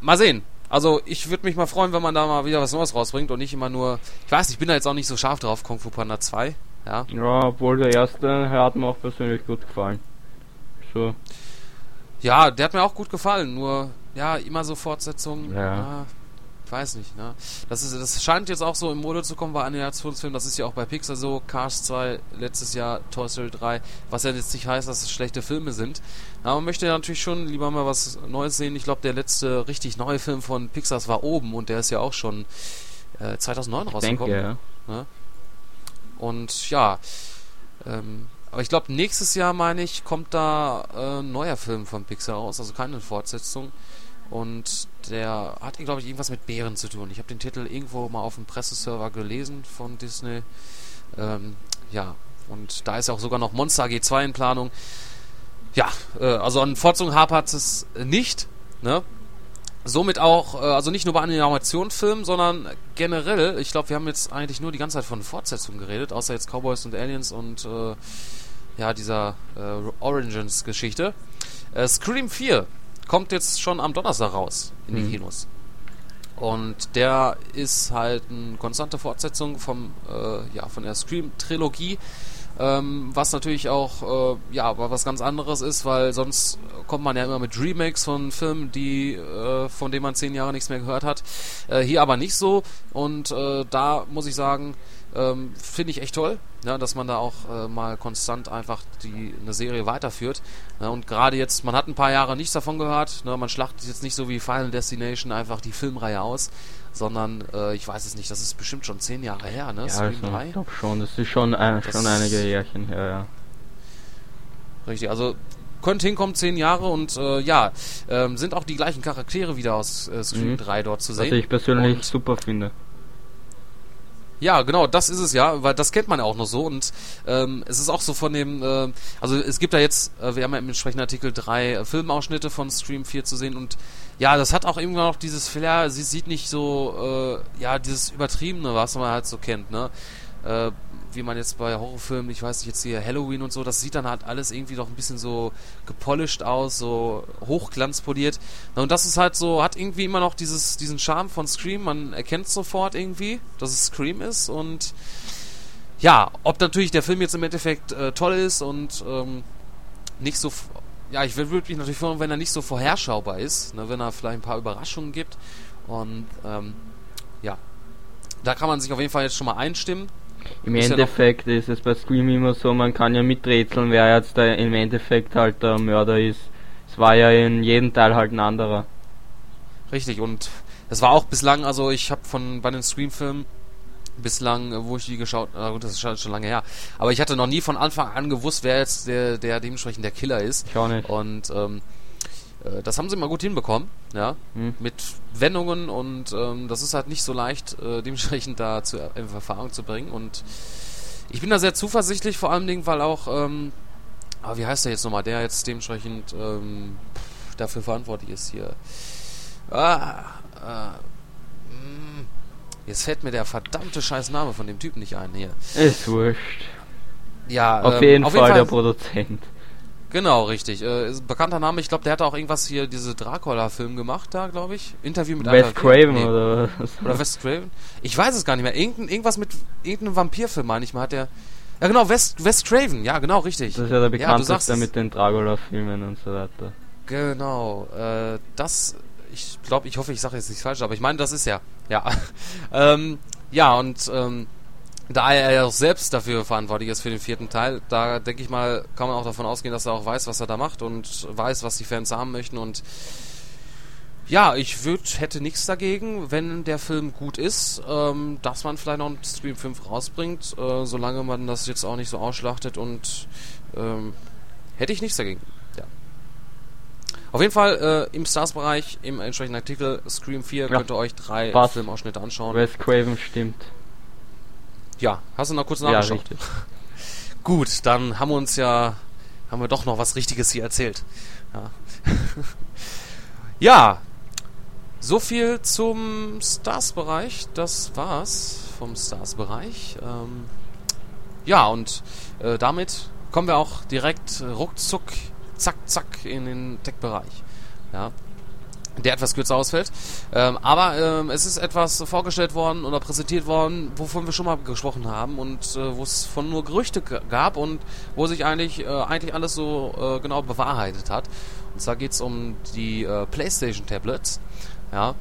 Mal sehen. Also ich würde mich mal freuen, wenn man da mal wieder was Neues rausbringt und nicht immer nur. Ich weiß, ich bin da jetzt auch nicht so scharf drauf, Kung Fu Panda 2. Ja. Ja, obwohl der erste hat mir auch persönlich gut gefallen. So, Ja, der hat mir auch gut gefallen, nur ja, immer so Fortsetzungen. Ja. Ja. Ich weiß nicht, ne? Das, ist, das scheint jetzt auch so im Mode zu kommen bei Animationsfilmen. Das ist ja auch bei Pixar so. Cars 2 letztes Jahr, Toy Story 3. Was ja jetzt nicht heißt, dass es schlechte Filme sind. Aber man möchte ja natürlich schon lieber mal was Neues sehen. Ich glaube, der letzte richtig neue Film von Pixar war oben und der ist ja auch schon äh, 2009 rausgekommen. Denke, ja. Ne? Und ja, ähm, aber ich glaube, nächstes Jahr, meine ich, kommt da äh, ein neuer Film von Pixar raus, also keine Fortsetzung. Und der hat, glaube ich, irgendwas mit Bären zu tun. Ich habe den Titel irgendwo mal auf dem Presseserver gelesen von Disney. Ähm, ja, und da ist auch sogar noch Monster AG2 in Planung. Ja, äh, also an Fortsetzung hapert es nicht. Ne? Somit auch, äh, also nicht nur bei Animationsfilmen, sondern generell, ich glaube, wir haben jetzt eigentlich nur die ganze Zeit von Fortsetzungen geredet, außer jetzt Cowboys und Aliens und äh, ja, dieser äh, Origins-Geschichte. Äh, Scream 4 kommt jetzt schon am Donnerstag raus in die Mhm. Kinos. Und der ist halt eine konstante Fortsetzung vom, äh, ja, von der Scream-Trilogie. Ähm, was natürlich auch, äh, ja, was ganz anderes ist, weil sonst kommt man ja immer mit Remakes von Filmen, die, äh, von denen man zehn Jahre nichts mehr gehört hat. Äh, hier aber nicht so. Und äh, da muss ich sagen, ähm, finde ich echt toll, ja, dass man da auch äh, mal konstant einfach die eine Serie weiterführt. Ja, und gerade jetzt, man hat ein paar Jahre nichts davon gehört. Ne, man schlachtet jetzt nicht so wie Final Destination einfach die Filmreihe aus, sondern äh, ich weiß es nicht, das ist bestimmt schon zehn Jahre her, ne? Ja, Scream also, 3. ich glaube schon, das ist schon, äh, Das- schon einige Jährchen her, ja. Richtig, also könnte hinkommen, zehn Jahre und äh, ja, ähm, sind auch die gleichen Charaktere wieder aus äh, Scream Mhm. 3 dort zu sehen. Was ich persönlich Und- super finde. Ja, genau, das ist es ja, weil das kennt man ja auch noch so und ähm, es ist auch so von dem, äh, also es gibt da jetzt, äh, wir haben ja im entsprechenden Artikel drei äh, Filmausschnitte von Stream 4 zu sehen und ja, das hat auch irgendwann noch dieses Flair, sie sieht nicht so, äh, ja, dieses Übertriebene, was man halt so kennt, ne? Äh, wie man jetzt bei Horrorfilmen, ich weiß nicht, jetzt hier Halloween und so, das sieht dann halt alles irgendwie doch ein bisschen so gepolished aus, so hochglanzpoliert. Und das ist halt so, hat irgendwie immer noch dieses, diesen Charme von Scream, man erkennt sofort irgendwie, dass es Scream ist und ja, ob natürlich der Film jetzt im Endeffekt äh, toll ist und ähm, nicht so, ja, ich würde mich natürlich freuen, wenn er nicht so vorherschaubar ist, ne, wenn er vielleicht ein paar Überraschungen gibt und ähm, ja, da kann man sich auf jeden Fall jetzt schon mal einstimmen. Im Ist ja Endeffekt ist es bei Scream immer so, man kann ja miträtseln, wer jetzt da im Endeffekt halt der Mörder ist. Es war ja in jedem Teil halt ein anderer. Richtig, und das war auch bislang, also ich habe von bei den Scream-Filmen bislang, äh, wo ich die geschaut, na gut, das ist schon lange her, aber ich hatte noch nie von Anfang an gewusst, wer jetzt der, der dementsprechend der Killer ist. Ich auch nicht. Und ähm, äh, das haben sie mal gut hinbekommen, ja, Hm. mit Wendungen und ähm, das ist halt nicht so leicht, äh, [LAUGHS] dementsprechend da zu in Erfahrung zu bringen. Und ich bin da sehr zuversichtlich, vor allem Dingen, weil auch, ähm, ah, wie heißt der jetzt nochmal, der jetzt dementsprechend ähm, dafür verantwortlich ist hier. Ah, äh, jetzt fällt mir der verdammte scheiß Name von dem Typen nicht ein hier. Ist wurscht. Ja, Auf, ähm, jeden, Fall der Produzent. Genau, richtig. Äh, bekannter Name. Ich glaube, der hat auch irgendwas hier, diese Dracula-Film gemacht da, glaube ich. Interview mit Wes Adolf- Craven nee, oder was? Oder Wes Craven? Ich weiß es gar nicht mehr. Irgendein, irgendwas mit irgendeinem Vampirfilm, meine ich mal, hat der. Ja, genau, Wes, Wes Craven. Ja, genau, richtig. Das ist ja der bekannteste es. mit den Dracula-Filmen und so weiter. Genau. Äh, das. Ich glaube, ich hoffe, ich sage jetzt nichts falsch, aber ich meine, das ist ja. Ja. [LAUGHS] ähm, ja, und ähm, da er ja auch selbst dafür verantwortlich ist für den vierten Teil, da denke ich mal, kann man auch davon ausgehen, dass er auch weiß, was er da macht und weiß, was die Fans haben möchten und ja, ich würd, hätte nichts dagegen, wenn der Film gut ist, ähm, dass man vielleicht noch einen Stream 5 rausbringt, äh, solange man das jetzt auch nicht so ausschlachtet und ähm, hätte ich nichts dagegen. Ja. Auf jeden Fall äh, im Stars-Bereich, im entsprechenden Artikel Scream 4 Ja. könnt ihr euch drei Passt. Filmausschnitte anschauen. Wes Craven stimmt. Ja, hast du noch kurz Ja, nachgeschaut? richtig. [LAUGHS] Gut, dann haben wir uns ja, haben wir doch noch was Richtiges hier erzählt. Ja, [LAUGHS] ja so viel zum Stars-Bereich. Das war's vom Stars-Bereich. Ähm, ja, und äh, damit kommen wir auch direkt äh, ruckzuck, zack, zack in den Tech-Bereich. Ja, der etwas kürzer ausfällt. Ähm, aber ähm, es ist etwas vorgestellt worden oder präsentiert worden, wovon wir schon mal gesprochen haben und äh, wo es von nur Gerüchte gab und wo sich eigentlich, äh, eigentlich alles so äh, genau bewahrheitet hat. Und zwar geht es um die äh, PlayStation Tablets. Ja.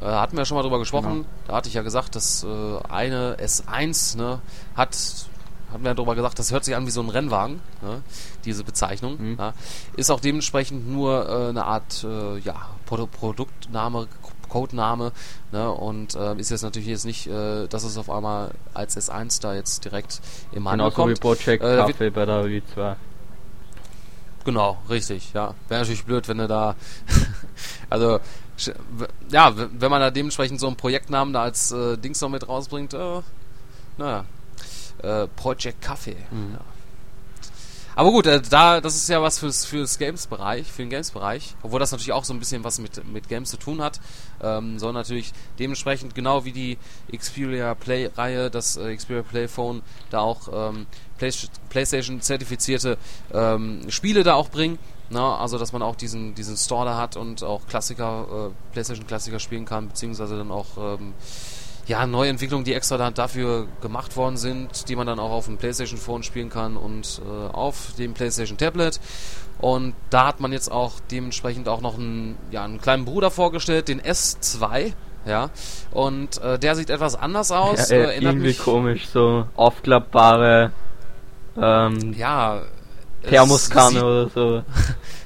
Äh, hatten wir ja schon mal drüber gesprochen. Genau. Da hatte ich ja gesagt, dass äh, eine S1 ne, hat hatten wir ja darüber gesagt, das hört sich an wie so ein Rennwagen, ne, diese Bezeichnung. Mhm. Ja, ist auch dementsprechend nur äh, eine Art äh, ja, Pro Produktname, Codename ne, und äh, ist jetzt natürlich jetzt nicht, äh, dass es auf einmal als S1 da jetzt direkt im Handel Genauso kommt. wie Project äh, Kaffee bei der W2. Genau, richtig, ja. Wäre natürlich blöd, wenn du da, [LAUGHS] also, ja, wenn man da dementsprechend so einen Projektnamen da als äh, Dings noch mit rausbringt, äh, naja, äh, Project Kaffee. Mhm. Ja. Aber gut, äh, da das ist ja was fürs fürs Games-Bereich, für den Games-Bereich, obwohl das natürlich auch so ein bisschen was mit mit Games zu tun hat, ähm, soll natürlich dementsprechend genau wie die Xperia Play-Reihe, das äh, Xperia Play Phone, da auch ähm, Play PlayStation zertifizierte ähm, Spiele da auch bringen. Na, also dass man auch diesen diesen Store da hat und auch Klassiker, äh, PlayStation Klassiker spielen kann, beziehungsweise dann auch ähm, ja, Neuentwicklungen, die extra dafür gemacht worden sind, die man dann auch auf dem PlayStation Phone spielen kann und äh, auf dem PlayStation Tablet. Und da hat man jetzt auch dementsprechend auch noch einen, ja, einen kleinen Bruder vorgestellt, den S2. Ja, und äh, der sieht etwas anders aus. Ja, äh, irgendwie komisch, so aufklappbare ähm, ja, Thermoskanne oder so.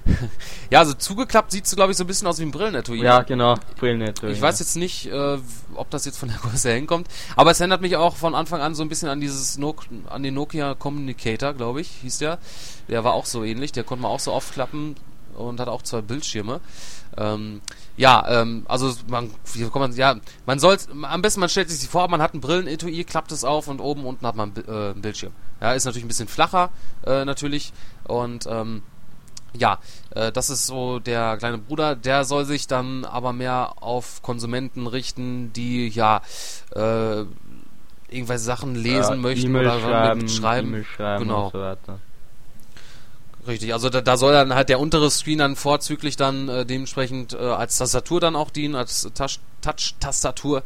[LAUGHS] ja, also zugeklappt sieht es, glaube ich, so ein bisschen aus wie ein Brillenetui. Ja, genau, Brillenetui. Ich ja. weiß jetzt nicht, äh, ob das jetzt von der [LAUGHS] Größe her hinkommt, aber es erinnert mich auch von Anfang an so ein bisschen an dieses no an den Nokia Communicator, glaube ich, hieß der. Der war auch so ähnlich, der konnte man auch so aufklappen und hat auch zwei Bildschirme. Ähm, ja, ähm, also man, wie kommt man, ja, man soll, am besten man stellt sich vor, man hat ein Brillenetui, klappt es auf und oben unten hat man äh, einen Bildschirm. Ja, ist natürlich ein bisschen flacher, äh, natürlich und ähm, ja, äh, das ist so der kleine Bruder. Der soll sich dann aber mehr auf Konsumenten richten, die ja äh, irgendwelche Sachen lesen ja, möchten e oder schreiben, schreiben. E schreiben genau. und so weiter. Richtig, also da, da soll dann halt der untere Screen dann vorzüglich dann äh, dementsprechend äh, als Tastatur dann auch dienen, als Touch-Tastatur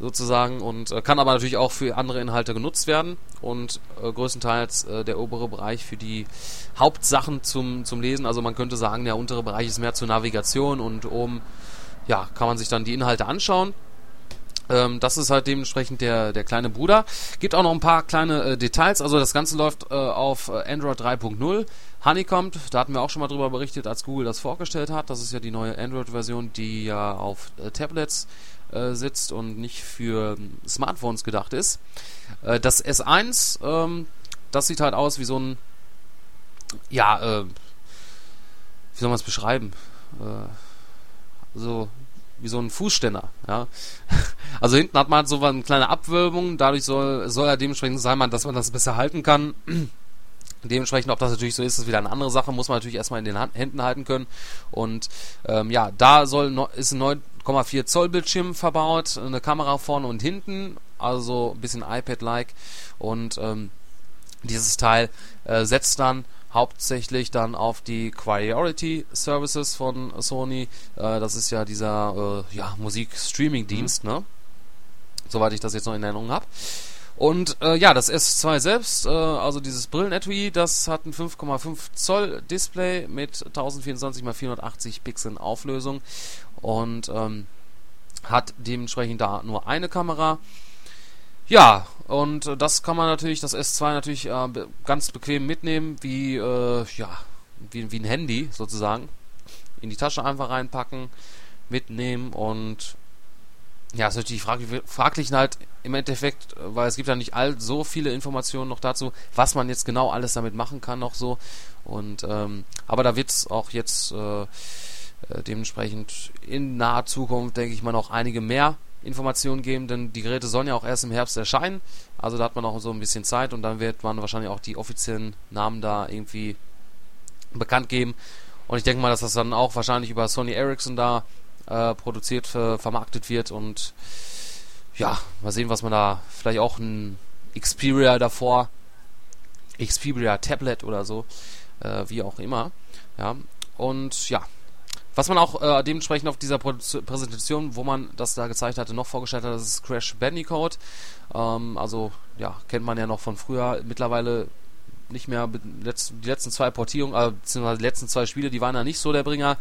sozusagen und äh, kann aber natürlich auch für andere Inhalte genutzt werden und äh, größtenteils äh, der obere Bereich für die Hauptsachen zum, zum Lesen. Also man könnte sagen, der untere Bereich ist mehr zur Navigation und oben ja, kann man sich dann die Inhalte anschauen. Ähm, das ist halt dementsprechend der, der kleine Bruder. Gibt auch noch ein paar kleine äh, Details. Also das Ganze läuft äh, auf äh, Android 3.0. Honeycomb, da hatten wir auch schon mal drüber berichtet, als Google das vorgestellt hat. Das ist ja die neue Android-Version, die ja auf äh, Tablets äh, sitzt und nicht für ähm, Smartphones gedacht ist. Äh, das S1, ähm, das sieht halt aus wie so ein, ja, wie soll man es beschreiben? so wie so ein Fußständer, ja. [LAUGHS] Also hinten hat man so eine kleine Abwölbung, dadurch soll, soll er dementsprechend sein, dass man das besser halten kann. Dementsprechend, ob das natürlich so ist, ist wieder eine andere Sache, muss man natürlich erstmal in den Hand, Händen halten können. Und ähm, ja, da soll no, ist ein 9,4 Zoll Bildschirm verbaut, eine Kamera vorne und hinten, also ein bisschen iPad-like. Und ähm, dieses Teil äh, setzt dann hauptsächlich dann auf die Priority Services von Sony. Äh, das ist ja dieser äh, ja, Musik-Streaming-Dienst, mhm. ne? Soweit ich das jetzt noch in Erinnerung habe. Und äh, ja, das S2 selbst, äh, also dieses Brillenetui, das hat ein 5,5 Zoll Display mit 1024 x 480 Pixeln Auflösung und ähm, hat dementsprechend da nur eine Kamera. Ja, und äh, das kann man natürlich, das S2 natürlich äh, ganz bequem mitnehmen, wie, äh, ja, wie, wie ein Handy sozusagen. In die Tasche einfach reinpacken, mitnehmen und ja, ist natürlich fraglich, fraglich halt im Endeffekt, weil es gibt ja nicht all so viele Informationen noch dazu, was man jetzt genau alles damit machen kann noch so. Und ähm, aber da wird es auch jetzt äh, äh, dementsprechend in naher Zukunft, denke ich mal, noch einige mehr Informationen geben, denn die Geräte sollen ja auch erst im Herbst erscheinen. Also da hat man auch so ein bisschen Zeit und dann wird man wahrscheinlich auch die offiziellen Namen da irgendwie bekannt geben. Und ich denke mal, dass das dann auch wahrscheinlich über Sony Ericsson da äh, produziert, äh, vermarktet wird und ja, mal sehen, was man da vielleicht auch ein Xperia davor, Xperia Tablet oder so, äh, wie auch immer. Ja, und ja, was man auch äh, dementsprechend auf dieser Präsentation, wo man das da gezeigt hatte, noch vorgestellt hat, das ist Crash Bandicoot. Ähm, also, ja, kennt man ja noch von früher. Mittlerweile nicht mehr, die letzten zwei Portierungen, äh, beziehungsweise die letzten zwei Spiele, die waren ja nicht so der Bringer.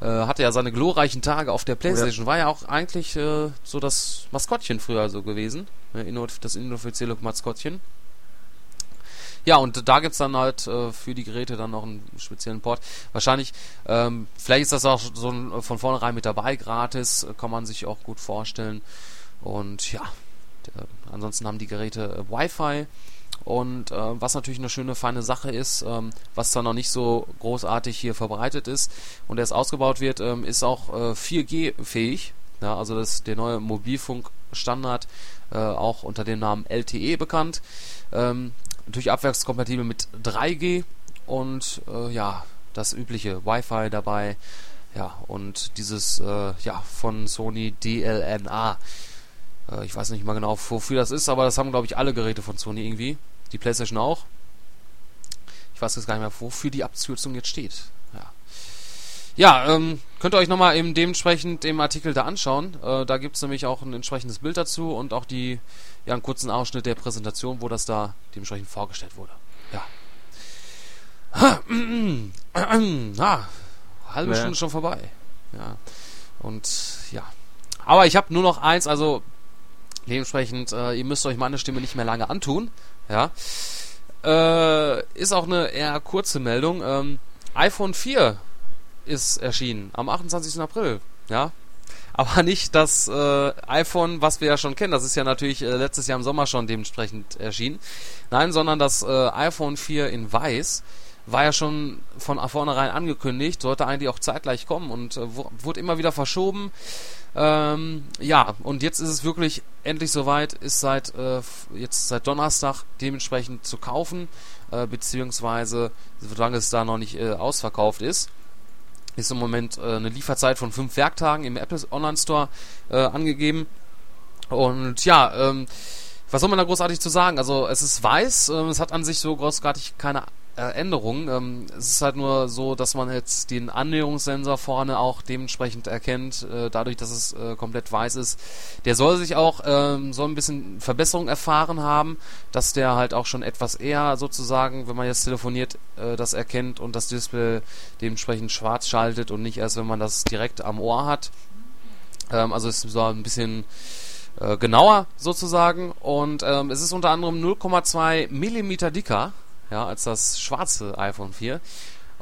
Äh, hatte ja seine glorreichen Tage auf der Playstation. Ja. War ja auch eigentlich äh, so das Maskottchen früher so gewesen. Das inoffizielle Maskottchen. Ja, und da gibt's dann halt äh, für die Geräte dann noch einen speziellen Port. Wahrscheinlich, ähm, vielleicht ist das auch so ein, von vornherein mit dabei, gratis, kann man sich auch gut vorstellen. Und ja, der, ansonsten haben die Geräte äh, Wi-Fi. Und äh, was natürlich eine schöne, feine Sache ist, ähm, was zwar noch nicht so großartig hier verbreitet ist und erst ausgebaut wird, ähm, ist auch äh, 4G-fähig. Ja, also das der neue Mobilfunkstandard, äh, auch unter dem Namen LTE bekannt. Ähm, natürlich abwärtskompatibel mit 3G und äh, ja, das übliche Wi-Fi dabei. Ja, und dieses äh, ja, von Sony DLNA. Äh, ich weiß nicht mal genau, wofür das ist, aber das haben, glaube ich, alle Geräte von Sony irgendwie. Die PlayStation auch. Ich weiß jetzt gar nicht mehr, wofür die Abkürzung jetzt steht. Ja, ja ähm, könnt ihr euch nochmal eben dementsprechend im Artikel da anschauen. Äh, da gibt es nämlich auch ein entsprechendes Bild dazu und auch die ja, einen kurzen Ausschnitt der Präsentation, wo das da dementsprechend vorgestellt wurde. Ja. [CLEARS THROAT] Ah, halbe ja. Stunde schon vorbei. Ja. Und ja. Aber ich habe nur noch eins, also dementsprechend, äh, ihr müsst euch meine Stimme nicht mehr lange antun. Ja. Äh, ist auch eine eher kurze Meldung. Ähm, iPhone 4 ist erschienen am 28. April. Ja, aber nicht das äh, iPhone, was wir ja schon kennen. Das ist ja natürlich äh, letztes Jahr im Sommer schon dementsprechend erschienen. Nein, sondern das äh, iPhone 4 in Weiß war ja schon von vornherein angekündigt, sollte eigentlich auch zeitgleich kommen und äh, wurde immer wieder verschoben. Ähm, ja, und jetzt ist es wirklich endlich soweit, ist seit äh, jetzt seit Donnerstag dementsprechend zu kaufen, äh, beziehungsweise solange es da noch nicht äh, ausverkauft ist ist im Moment äh, eine Lieferzeit von fünf Werktagen im Apple Online Store äh, angegeben. Und ja, ähm, was soll man da großartig zu sagen? Also es ist weiß, äh, es hat an sich so großartig keine äh, Änderungen. Ähm, es ist halt nur so, dass man jetzt den Annäherungssensor vorne auch dementsprechend erkennt, äh, dadurch, dass es äh, komplett weiß ist. Der soll sich auch ähm, so ein bisschen Verbesserung erfahren haben, dass der halt auch schon etwas eher sozusagen, wenn man jetzt telefoniert, äh, das erkennt und das Display dementsprechend schwarz schaltet und nicht erst, wenn man das direkt am Ohr hat. Ähm, also es ist so ein bisschen äh, genauer sozusagen und ähm, es ist unter anderem 0,2 Millimeter dicker ja, als das schwarze iPhone 4.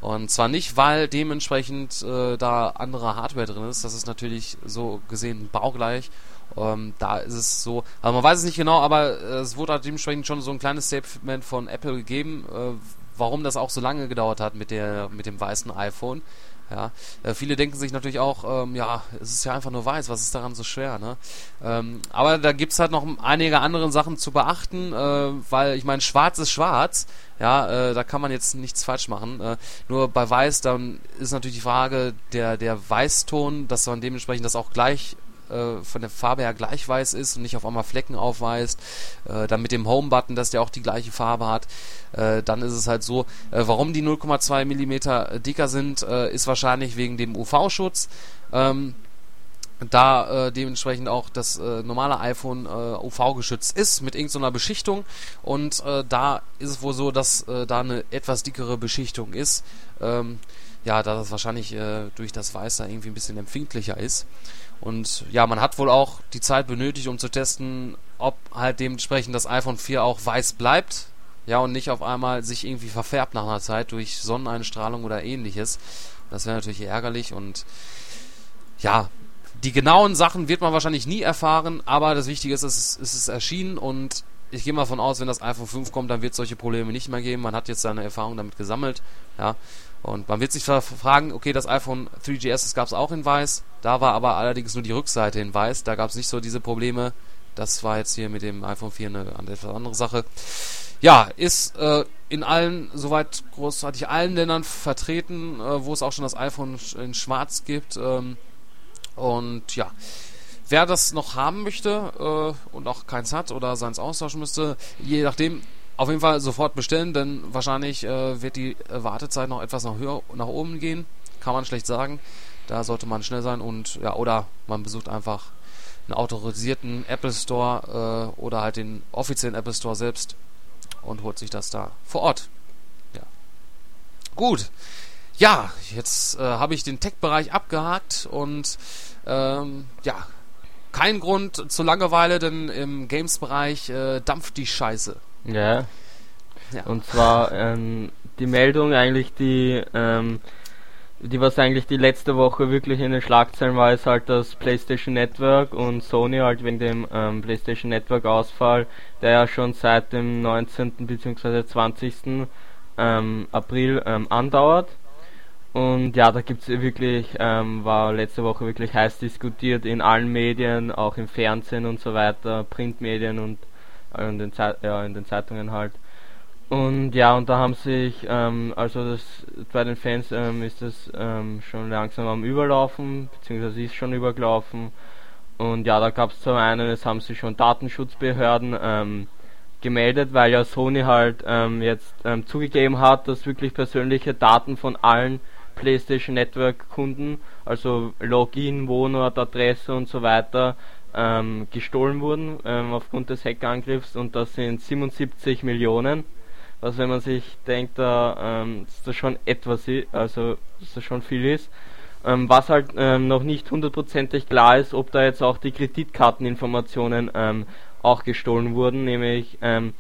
Und zwar nicht, weil dementsprechend äh, da andere Hardware drin ist. Das ist natürlich so gesehen baugleich. Ähm, da ist es so, also man weiß es nicht genau, aber äh, es wurde halt dementsprechend schon so ein kleines Statement von Apple gegeben, äh, warum das auch so lange gedauert hat mit der mit dem weißen iPhone. Ja, äh, viele denken sich natürlich auch, ähm, ja, es ist ja einfach nur weiß, was ist daran so schwer, ne? Ähm, aber da gibt's halt noch einige andere Sachen zu beachten, äh, weil ich meine, schwarz ist schwarz, ja, äh, da kann man jetzt nichts falsch machen. Äh, nur bei weiß, dann ist natürlich die Frage, der, der Weißton, dass man dementsprechend das auch gleich äh, von der Farbe her gleich weiß ist und nicht auf einmal Flecken aufweist. Äh, dann mit dem Home-Button, dass der auch die gleiche Farbe hat. Äh, dann ist es halt so, äh, warum die 0,2 mm dicker sind, äh, ist wahrscheinlich wegen dem UV-Schutz. Ähm, da äh, dementsprechend auch das äh, normale iPhone äh, UV-geschützt ist mit irgendeiner Beschichtung und äh, da ist es wohl so, dass da eine etwas dickere Beschichtung ist. Ähm, ja, da das wahrscheinlich durch das Weiß da irgendwie ein bisschen empfindlicher ist. Und ja, man hat wohl auch die Zeit benötigt, um zu testen, ob halt dementsprechend das iPhone 4 auch weiß bleibt. Ja, und nicht auf einmal sich irgendwie verfärbt nach einer Zeit durch Sonneneinstrahlung oder ähnliches. Das wäre natürlich ärgerlich und ja, die genauen Sachen wird man wahrscheinlich nie erfahren, aber das Wichtige ist, es, ist erschienen und ich gehe mal von aus, wenn das iPhone 5 kommt, dann wird es solche Probleme nicht mehr geben. Man hat jetzt seine Erfahrung damit gesammelt, ja. Und man wird sich fragen, okay, das iPhone 3GS, das gab es auch in weiß, da war aber allerdings nur die Rückseite in weiß, da gab es nicht so diese Probleme. Das war jetzt hier mit dem iPhone 4 eine, etwas andere Sache. Ja, ist äh, in allen, soweit großartig allen Ländern vertreten, äh, wo es auch schon das iPhone in schwarz gibt. Ähm, und ja, wer das noch haben möchte äh, und auch keins hat oder seins austauschen müsste, je nachdem, auf jeden Fall sofort bestellen, denn wahrscheinlich äh, wird die Wartezeit noch etwas nach, höher, nach oben gehen. Kann man schlecht sagen. Da sollte man schnell sein und ja, oder man besucht einfach einen autorisierten Apple Store äh, oder halt den offiziellen Apple Store selbst und holt sich das da vor Ort. Gut. Ja, jetzt äh, habe ich den Tech-Bereich abgehakt und ähm, ja, kein Grund zur Langeweile, denn im Games-Bereich äh, dampft die Scheiße. Ja. ja. Und zwar ähm, die Meldung eigentlich, die ähm, die was eigentlich die letzte Woche wirklich in den Schlagzeilen war, ist halt das PlayStation Network und Sony halt wegen dem ähm, PlayStation Network Ausfall, der ja schon seit dem 19. bzw. 20. Ähm, April ähm, andauert. Und ja, da gibt's wirklich, ähm, war letzte Woche wirklich heiß diskutiert in allen Medien, auch im Fernsehen und so weiter, Printmedien und in den, Zeit, ja, in den Zeitungen halt. Und ja, und da haben sich, ähm, also das bei den Fans ähm, ist das ähm, schon langsam am Überlaufen, beziehungsweise ist schon übergelaufen. Und ja, da gab es zum einen, es haben sich schon Datenschutzbehörden ähm, gemeldet, weil ja Sony halt ähm, jetzt ähm, zugegeben hat, dass wirklich persönliche Daten von allen PlayStation Network Kunden, also Login, Wohnort, Adresse und so weiter, ähm, gestohlen wurden ähm, aufgrund des Hackerangriffs. Und das sind 77 Millionen. Was wenn man sich denkt, da, ähm, dass das schon etwas ist, also dass das schon viel ist. Ähm, was halt ähm, noch nicht hundertprozentig klar ist, ob da jetzt auch die Kreditkarteninformationen ähm, auch gestohlen wurden, nämlich ähm,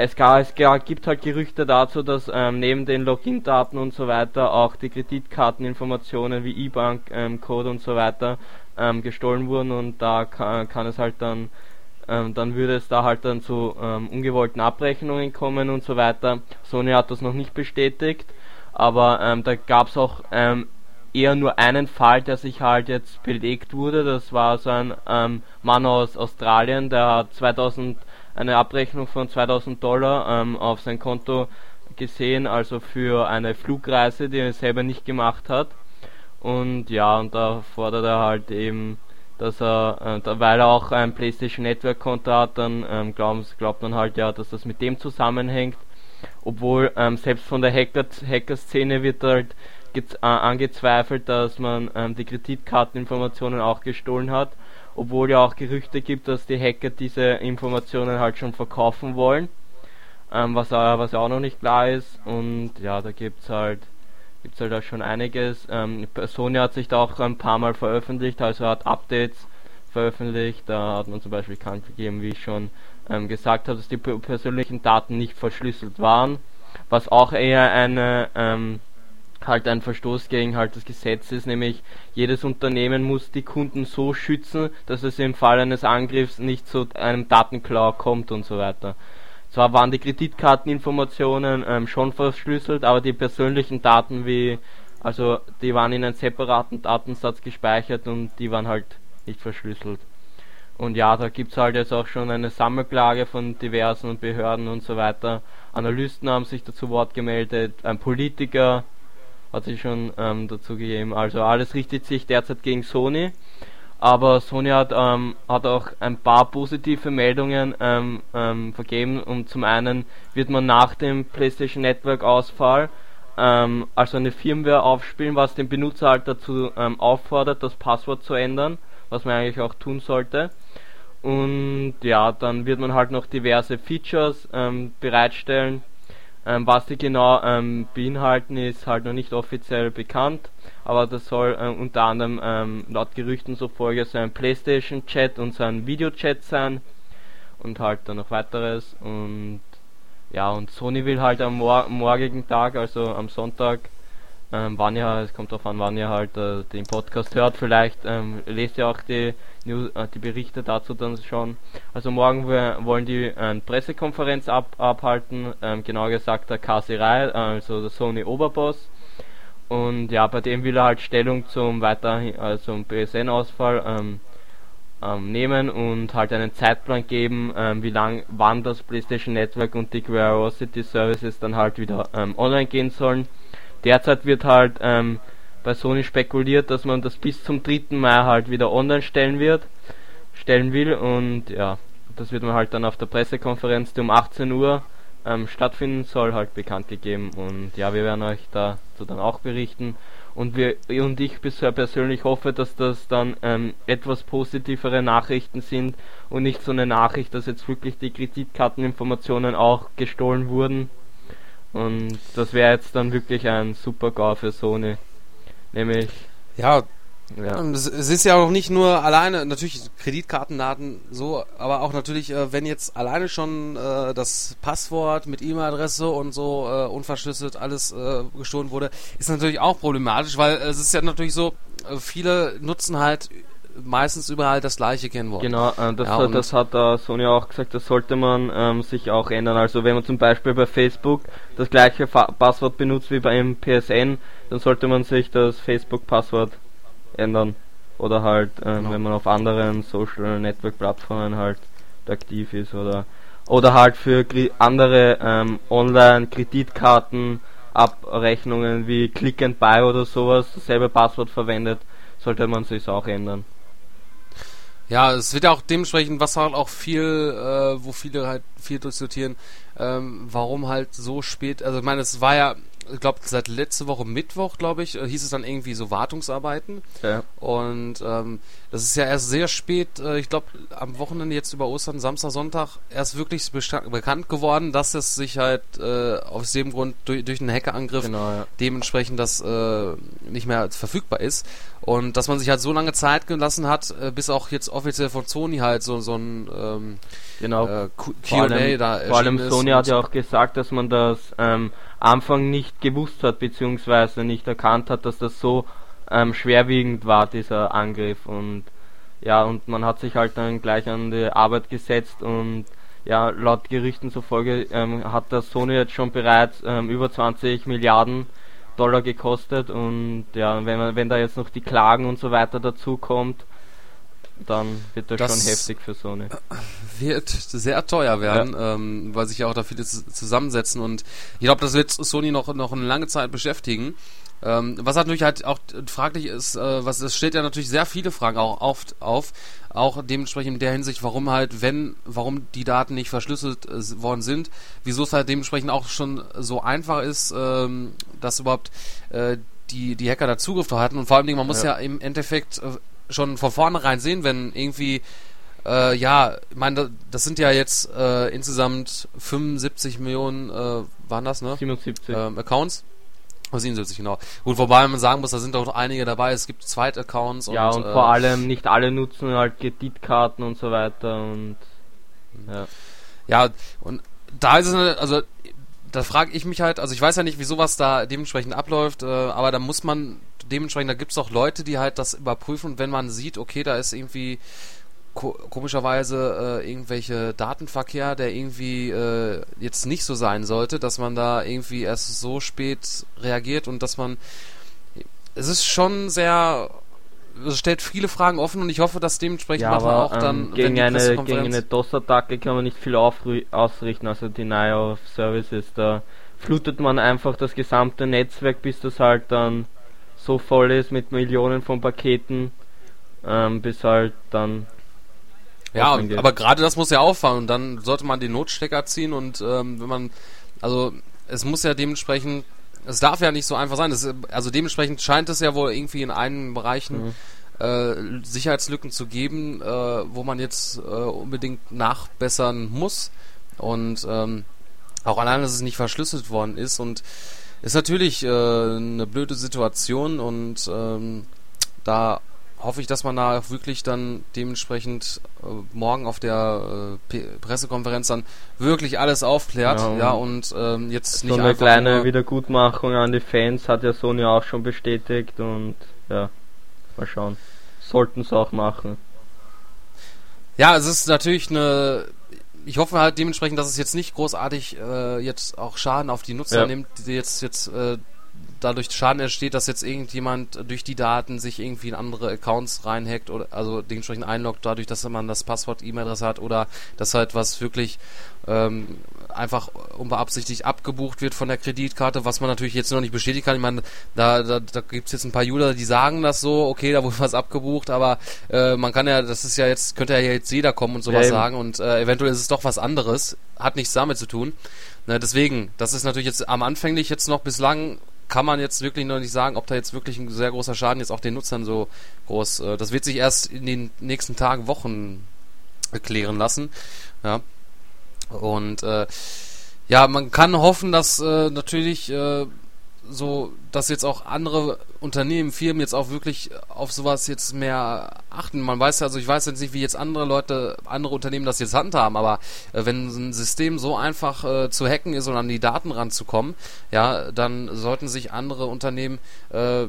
es, gibt halt Gerüchte dazu, dass ähm, neben den Login-Daten und so weiter auch die Kreditkarteninformationen wie E-Bank-Code und so weiter gestohlen wurden und da kann, kann es halt dann ähm, dann würde es da halt dann zu ähm, ungewollten Abrechnungen kommen und so weiter. Sony hat das noch nicht bestätigt, aber ähm, da gab es auch ähm, eher nur einen Fall, der sich halt jetzt belegt wurde. Das war so ein ähm, Mann aus Australien, der hat 2000 eine Abrechnung von 2000 Dollar ähm, auf sein Konto gesehen, also für eine Flugreise, die er selber nicht gemacht hat. Und ja, und da fordert er halt eben dass er, äh, weil er auch ein PlayStation Network Konto hat, dann ähm, glaubt man halt ja, dass das mit dem zusammenhängt. Obwohl ähm, selbst von der Hacker, Hacker-Szene wird halt äh, angezweifelt, dass man ähm, die Kreditkarteninformationen auch gestohlen hat. Obwohl ja auch Gerüchte gibt, dass die Hacker diese Informationen halt schon verkaufen wollen. Ähm, was, äh, was auch noch nicht klar ist. Und ja, da gibt's halt gibt es halt auch schon einiges. Ähm, Sony hat sich da auch ein paar Mal veröffentlicht, also hat Updates veröffentlicht. Da hat man zum Beispiel bekannt gegeben, wie ich schon ähm, gesagt habe, dass die persönlichen Daten nicht verschlüsselt waren, was auch eher eine ähm, halt ein Verstoß gegen halt das Gesetz ist, nämlich jedes Unternehmen muss die Kunden so schützen, dass es im Fall eines Angriffs nicht zu einem Datenklau kommt und so weiter. Zwar waren die Kreditkarteninformationen ähm, schon verschlüsselt, aber die persönlichen Daten wie, also die waren in einem separaten Datensatz gespeichert und die waren halt nicht verschlüsselt. Und ja, da gibt's halt jetzt auch schon eine Sammelklage von diversen Behörden und so weiter. Analysten haben sich dazu Wort gemeldet, ein Politiker hat sich schon ähm, dazu gegeben. Also alles richtet sich derzeit gegen Sony aber Sony hat, ähm, hat auch ein paar positive Meldungen ähm, ähm, vergeben. Und zum einen wird man nach dem PlayStation Network Ausfall ähm, also eine Firmware aufspielen, was den Benutzer halt dazu ähm, auffordert, das Passwort zu ändern, was man eigentlich auch tun sollte. Und ja, dann wird man halt noch diverse Features ähm, bereitstellen, was die genau beinhalten, ist halt noch nicht offiziell bekannt, aber das soll äh, unter anderem ähm, laut Gerüchten so folge so ein Playstation Chat und so ein Videochat sein und halt dann noch weiteres und ja und Sony will halt am mor morgigen Tag, also am Sonntag, ähm, wann ihr, es kommt darauf an, wann ihr halt äh, den Podcast hört, vielleicht ähm, lest ihr auch die News, äh, die Berichte dazu dann schon. Also morgen wollen die äh, Pressekonferenz ab, abhalten, ähm, genauer gesagt der Kaserei, also der Sony Oberboss. Und ja, bei dem will er halt Stellung zum weiterhin, also zum PSN-Ausfall ähm, ähm, nehmen und halt einen Zeitplan geben, ähm, wie lang, wann das PlayStation Network und die Curiosity Services dann halt wieder ähm, online gehen sollen. Derzeit wird halt ähm, bei Sony spekuliert, dass man das bis zum 3. Mai halt wieder online stellen wird, stellen will und ja, das wird man halt dann auf der Pressekonferenz, um 18 Uhr ähm, stattfinden soll, halt bekannt gegeben und ja, wir werden euch dazu dann auch berichten und wir und ich bisher persönlich hoffe, dass das dann ähm, etwas positivere Nachrichten sind und nicht so eine Nachricht, dass jetzt wirklich die Kreditkarteninformationen auch gestohlen wurden Und das wäre jetzt dann wirklich ein super GAU für Sony. Nämlich. Ja, ja. Ähm, es ist ja auch nicht nur alleine, natürlich Kreditkartendaten so, aber auch natürlich, äh, wenn jetzt alleine schon äh, das Passwort mit E-Mail-Adresse und so äh, unverschlüsselt alles äh, gestohlen wurde, ist natürlich auch problematisch, weil es ist ja natürlich so, äh, viele nutzen halt meistens überall das gleiche Kennwort. Genau, äh, das, ja, hat, das hat Sony auch gesagt, das sollte man ähm, sich auch ändern. Also wenn man zum Beispiel bei Facebook das gleiche Fa Passwort benutzt wie beim PSN, dann sollte man sich das Facebook-Passwort ändern. Oder halt, ähm, genau. wenn man auf anderen Social Network Plattformen halt aktiv ist oder oder halt für andere ähm, Online-Kreditkarten Abrechnungen wie Click and Buy oder sowas dasselbe Passwort verwendet, sollte man sich auch ändern. Ja, es wird ja auch dementsprechend, was halt auch viel, äh, wo viele halt viel diskutieren, ähm, warum halt so spät, also ich meine, es war ja, ich glaube, seit letzte Woche Mittwoch, glaube ich, äh, hieß es dann irgendwie so Wartungsarbeiten. Ja. Und ähm, das ist ja erst sehr spät, äh, ich glaube, am Wochenende jetzt über Ostern, Samstag, Sonntag, erst wirklich bekannt geworden, dass es sich halt äh, aus dem Grund durch, durch einen Hackerangriff genau, ja. dementsprechend das äh, nicht mehr verfügbar ist. Und dass man sich halt so lange Zeit gelassen hat, äh, bis auch jetzt offiziell von Sony halt so, so ein ähm, genau. äh, Q&A da Vor allem Sony hat ja auch gesagt, dass man das ähm, Anfang nicht gewusst hat, beziehungsweise nicht erkannt hat, dass das so ähm, schwerwiegend war, dieser Angriff. Und ja, und man hat sich halt dann gleich an die Arbeit gesetzt und ja, laut Gerichten zufolge ähm, hat das Sony jetzt schon bereits ähm, über 20 Milliarden Dollar gekostet und ja, wenn wenn da jetzt noch die Klagen und so weiter dazu kommt, dann wird das, das schon heftig für Sony. Wird sehr teuer werden, ja. ähm, weil sich ja auch da viele zusammensetzen und ich glaube, das wird Sony noch, noch eine lange Zeit beschäftigen. Ähm, was natürlich halt auch fraglich ist, äh, was es stellt ja natürlich sehr viele Fragen auch oft auf, auch dementsprechend in der Hinsicht, warum halt, wenn, warum die Daten nicht verschlüsselt äh, worden sind, wieso es halt dementsprechend auch schon so einfach ist, ähm, dass überhaupt äh, die, die Hacker da Zugriff hatten und vor allem, man muss ja, ja im Endeffekt äh, schon von vornherein sehen, wenn irgendwie äh, ja, ich meine, das sind ja jetzt äh, insgesamt 75 Millionen, äh, waren das, ne? 77. Ähm, Accounts. 77, genau. Gut, wobei man sagen muss, da sind auch einige dabei, es gibt Zweit-Accounts. Ja, und, und vor äh, allem nicht alle nutzen halt Kreditkarten und so weiter und ja. Ja, und da ist es, also da frage ich mich halt, also ich weiß ja nicht, wie sowas da dementsprechend abläuft, äh, aber da muss man dementsprechend, da gibt es auch Leute, die halt das überprüfen wenn man sieht, okay, da ist irgendwie ko komischerweise äh, irgendwelche Datenverkehr, der irgendwie äh, jetzt nicht so sein sollte, dass man da irgendwie erst so spät reagiert und dass man es ist schon sehr es stellt viele Fragen offen und ich hoffe, dass dementsprechend ja, aber, auch dann ähm, gegen eine gegen eine DOS-Attacke kann man nicht viel ausrichten, also Denial of Services, da flutet man einfach das gesamte Netzwerk, bis das halt dann so voll ist mit Millionen von Paketen, ähm, bis halt dann ja, aber gerade das muss ja auffallen und dann sollte man den Notstecker ziehen und ähm, wenn man, also es muss ja dementsprechend, es darf ja nicht so einfach sein. Das, also dementsprechend scheint es ja wohl irgendwie in einigen Bereichen mhm. äh, Sicherheitslücken zu geben, äh, wo man jetzt äh, unbedingt nachbessern muss und ähm, auch allein, dass es nicht verschlüsselt worden ist und ist natürlich äh, eine blöde Situation und ähm, da hoffe ich, dass man da auch wirklich dann dementsprechend äh, morgen auf der äh, Pressekonferenz dann wirklich alles aufklärt. Ja, ja und ähm, jetzt so nicht eine kleine Wiedergutmachung an die Fans hat ja Sony auch schon bestätigt und ja, mal schauen. Sollten es auch machen. Ja, es ist natürlich eine. Ich hoffe halt dementsprechend, dass es jetzt nicht großartig äh, jetzt auch Schaden auf die Nutzer ja. nimmt, die jetzt jetzt äh, dadurch Schaden entsteht, dass jetzt irgendjemand durch die Daten sich irgendwie in andere Accounts reinhackt oder also dementsprechend einloggt, dadurch, dass man das Passwort E-Mail-Adresse hat oder dass halt was wirklich ähm, einfach unbeabsichtigt abgebucht wird von der Kreditkarte, was man natürlich jetzt noch nicht bestätigen kann. Ich meine, da, da, da gibt es jetzt ein paar User, die sagen das so, okay, da wurde was abgebucht, aber äh, man kann ja, das ist ja jetzt, könnte ja jetzt jeder kommen und sowas ja, sagen und äh, eventuell ist es doch was anderes, hat nichts damit zu tun. Ne, deswegen, das ist natürlich jetzt am Anfänglich jetzt noch bislang kann man jetzt wirklich noch nicht sagen, ob da jetzt wirklich ein sehr großer Schaden jetzt auch den Nutzern so groß. Äh, das wird sich erst in den nächsten Tagen, Wochen erklären lassen. Ja. Und äh, Ja, man kann hoffen, dass äh, natürlich äh, so, dass jetzt auch andere Unternehmen, Firmen jetzt auch wirklich auf sowas jetzt mehr achten. Man weiß ja, also ich weiß jetzt nicht, wie jetzt andere Leute, andere Unternehmen das jetzt handhaben, aber äh, wenn ein System so einfach äh, zu hacken ist und an die Daten ranzukommen, ja, dann sollten sich andere Unternehmen äh,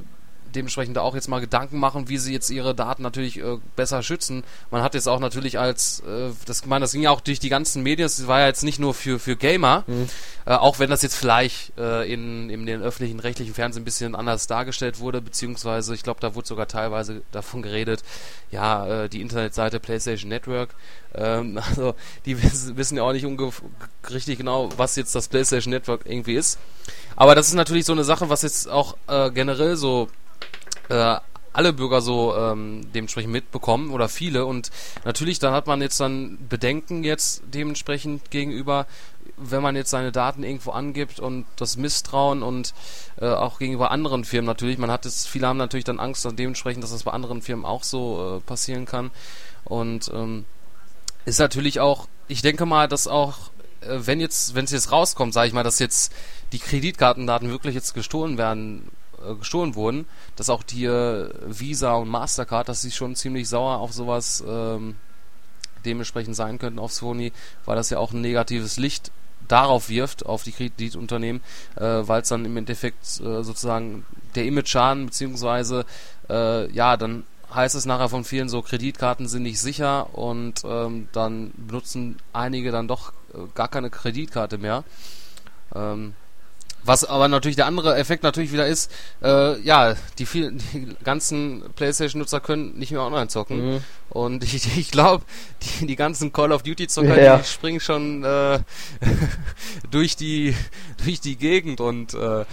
dementsprechend auch jetzt mal Gedanken machen, wie sie jetzt ihre Daten natürlich äh, besser schützen. Man hat jetzt auch natürlich als, äh, das, ich meine, das ging ja auch durch die ganzen Medien, das war ja jetzt nicht nur für, für Gamer, mhm. äh, auch wenn das jetzt vielleicht äh, in, in den öffentlichen, rechtlichen Fernsehen ein bisschen anders dargestellt wurde, beziehungsweise ich glaube, da wurde sogar teilweise davon geredet, ja, äh, die Internetseite PlayStation Network, ähm, [LAUGHS] also die wissen, wissen ja auch nicht richtig genau, was jetzt das PlayStation Network irgendwie ist. Aber das ist natürlich so eine Sache, was jetzt auch äh, generell so äh, alle Bürger so ähm, dementsprechend mitbekommen oder viele. Und natürlich dann hat man jetzt dann Bedenken jetzt dementsprechend gegenüber wenn man jetzt seine Daten irgendwo angibt und das Misstrauen und äh, auch gegenüber anderen Firmen natürlich. Man hat es viele haben natürlich dann Angst dann dementsprechend dass das bei anderen Firmen auch so äh, passieren kann. Und ähm, ist natürlich auch ich denke mal dass auch äh, wenn jetzt wenn es jetzt rauskommt sage ich mal dass jetzt die Kreditkartendaten wirklich jetzt gestohlen werden äh, gestohlen wurden, dass auch die äh, Visa und Mastercard, dass sie schon ziemlich sauer auf sowas ähm, dementsprechend sein könnten auf Sony, weil das ja auch ein negatives Licht darauf wirft, auf die Kreditunternehmen, äh, weil es dann im Endeffekt äh, sozusagen der Image-Schaden, beziehungsweise äh, ja, dann heißt es nachher von vielen so, Kreditkarten sind nicht sicher und ähm, dann benutzen einige dann doch äh, gar keine Kreditkarte mehr. Ähm, was aber natürlich der andere Effekt natürlich wieder ist, äh, ja, die, viel, die ganzen PlayStation-Nutzer können nicht mehr online zocken. Mhm. Und ich, [LAUGHS] ich glaube, die, die ganzen Call of Duty-Zocker, ja. die springen schon äh, [LAUGHS] durch die durch die Gegend und äh,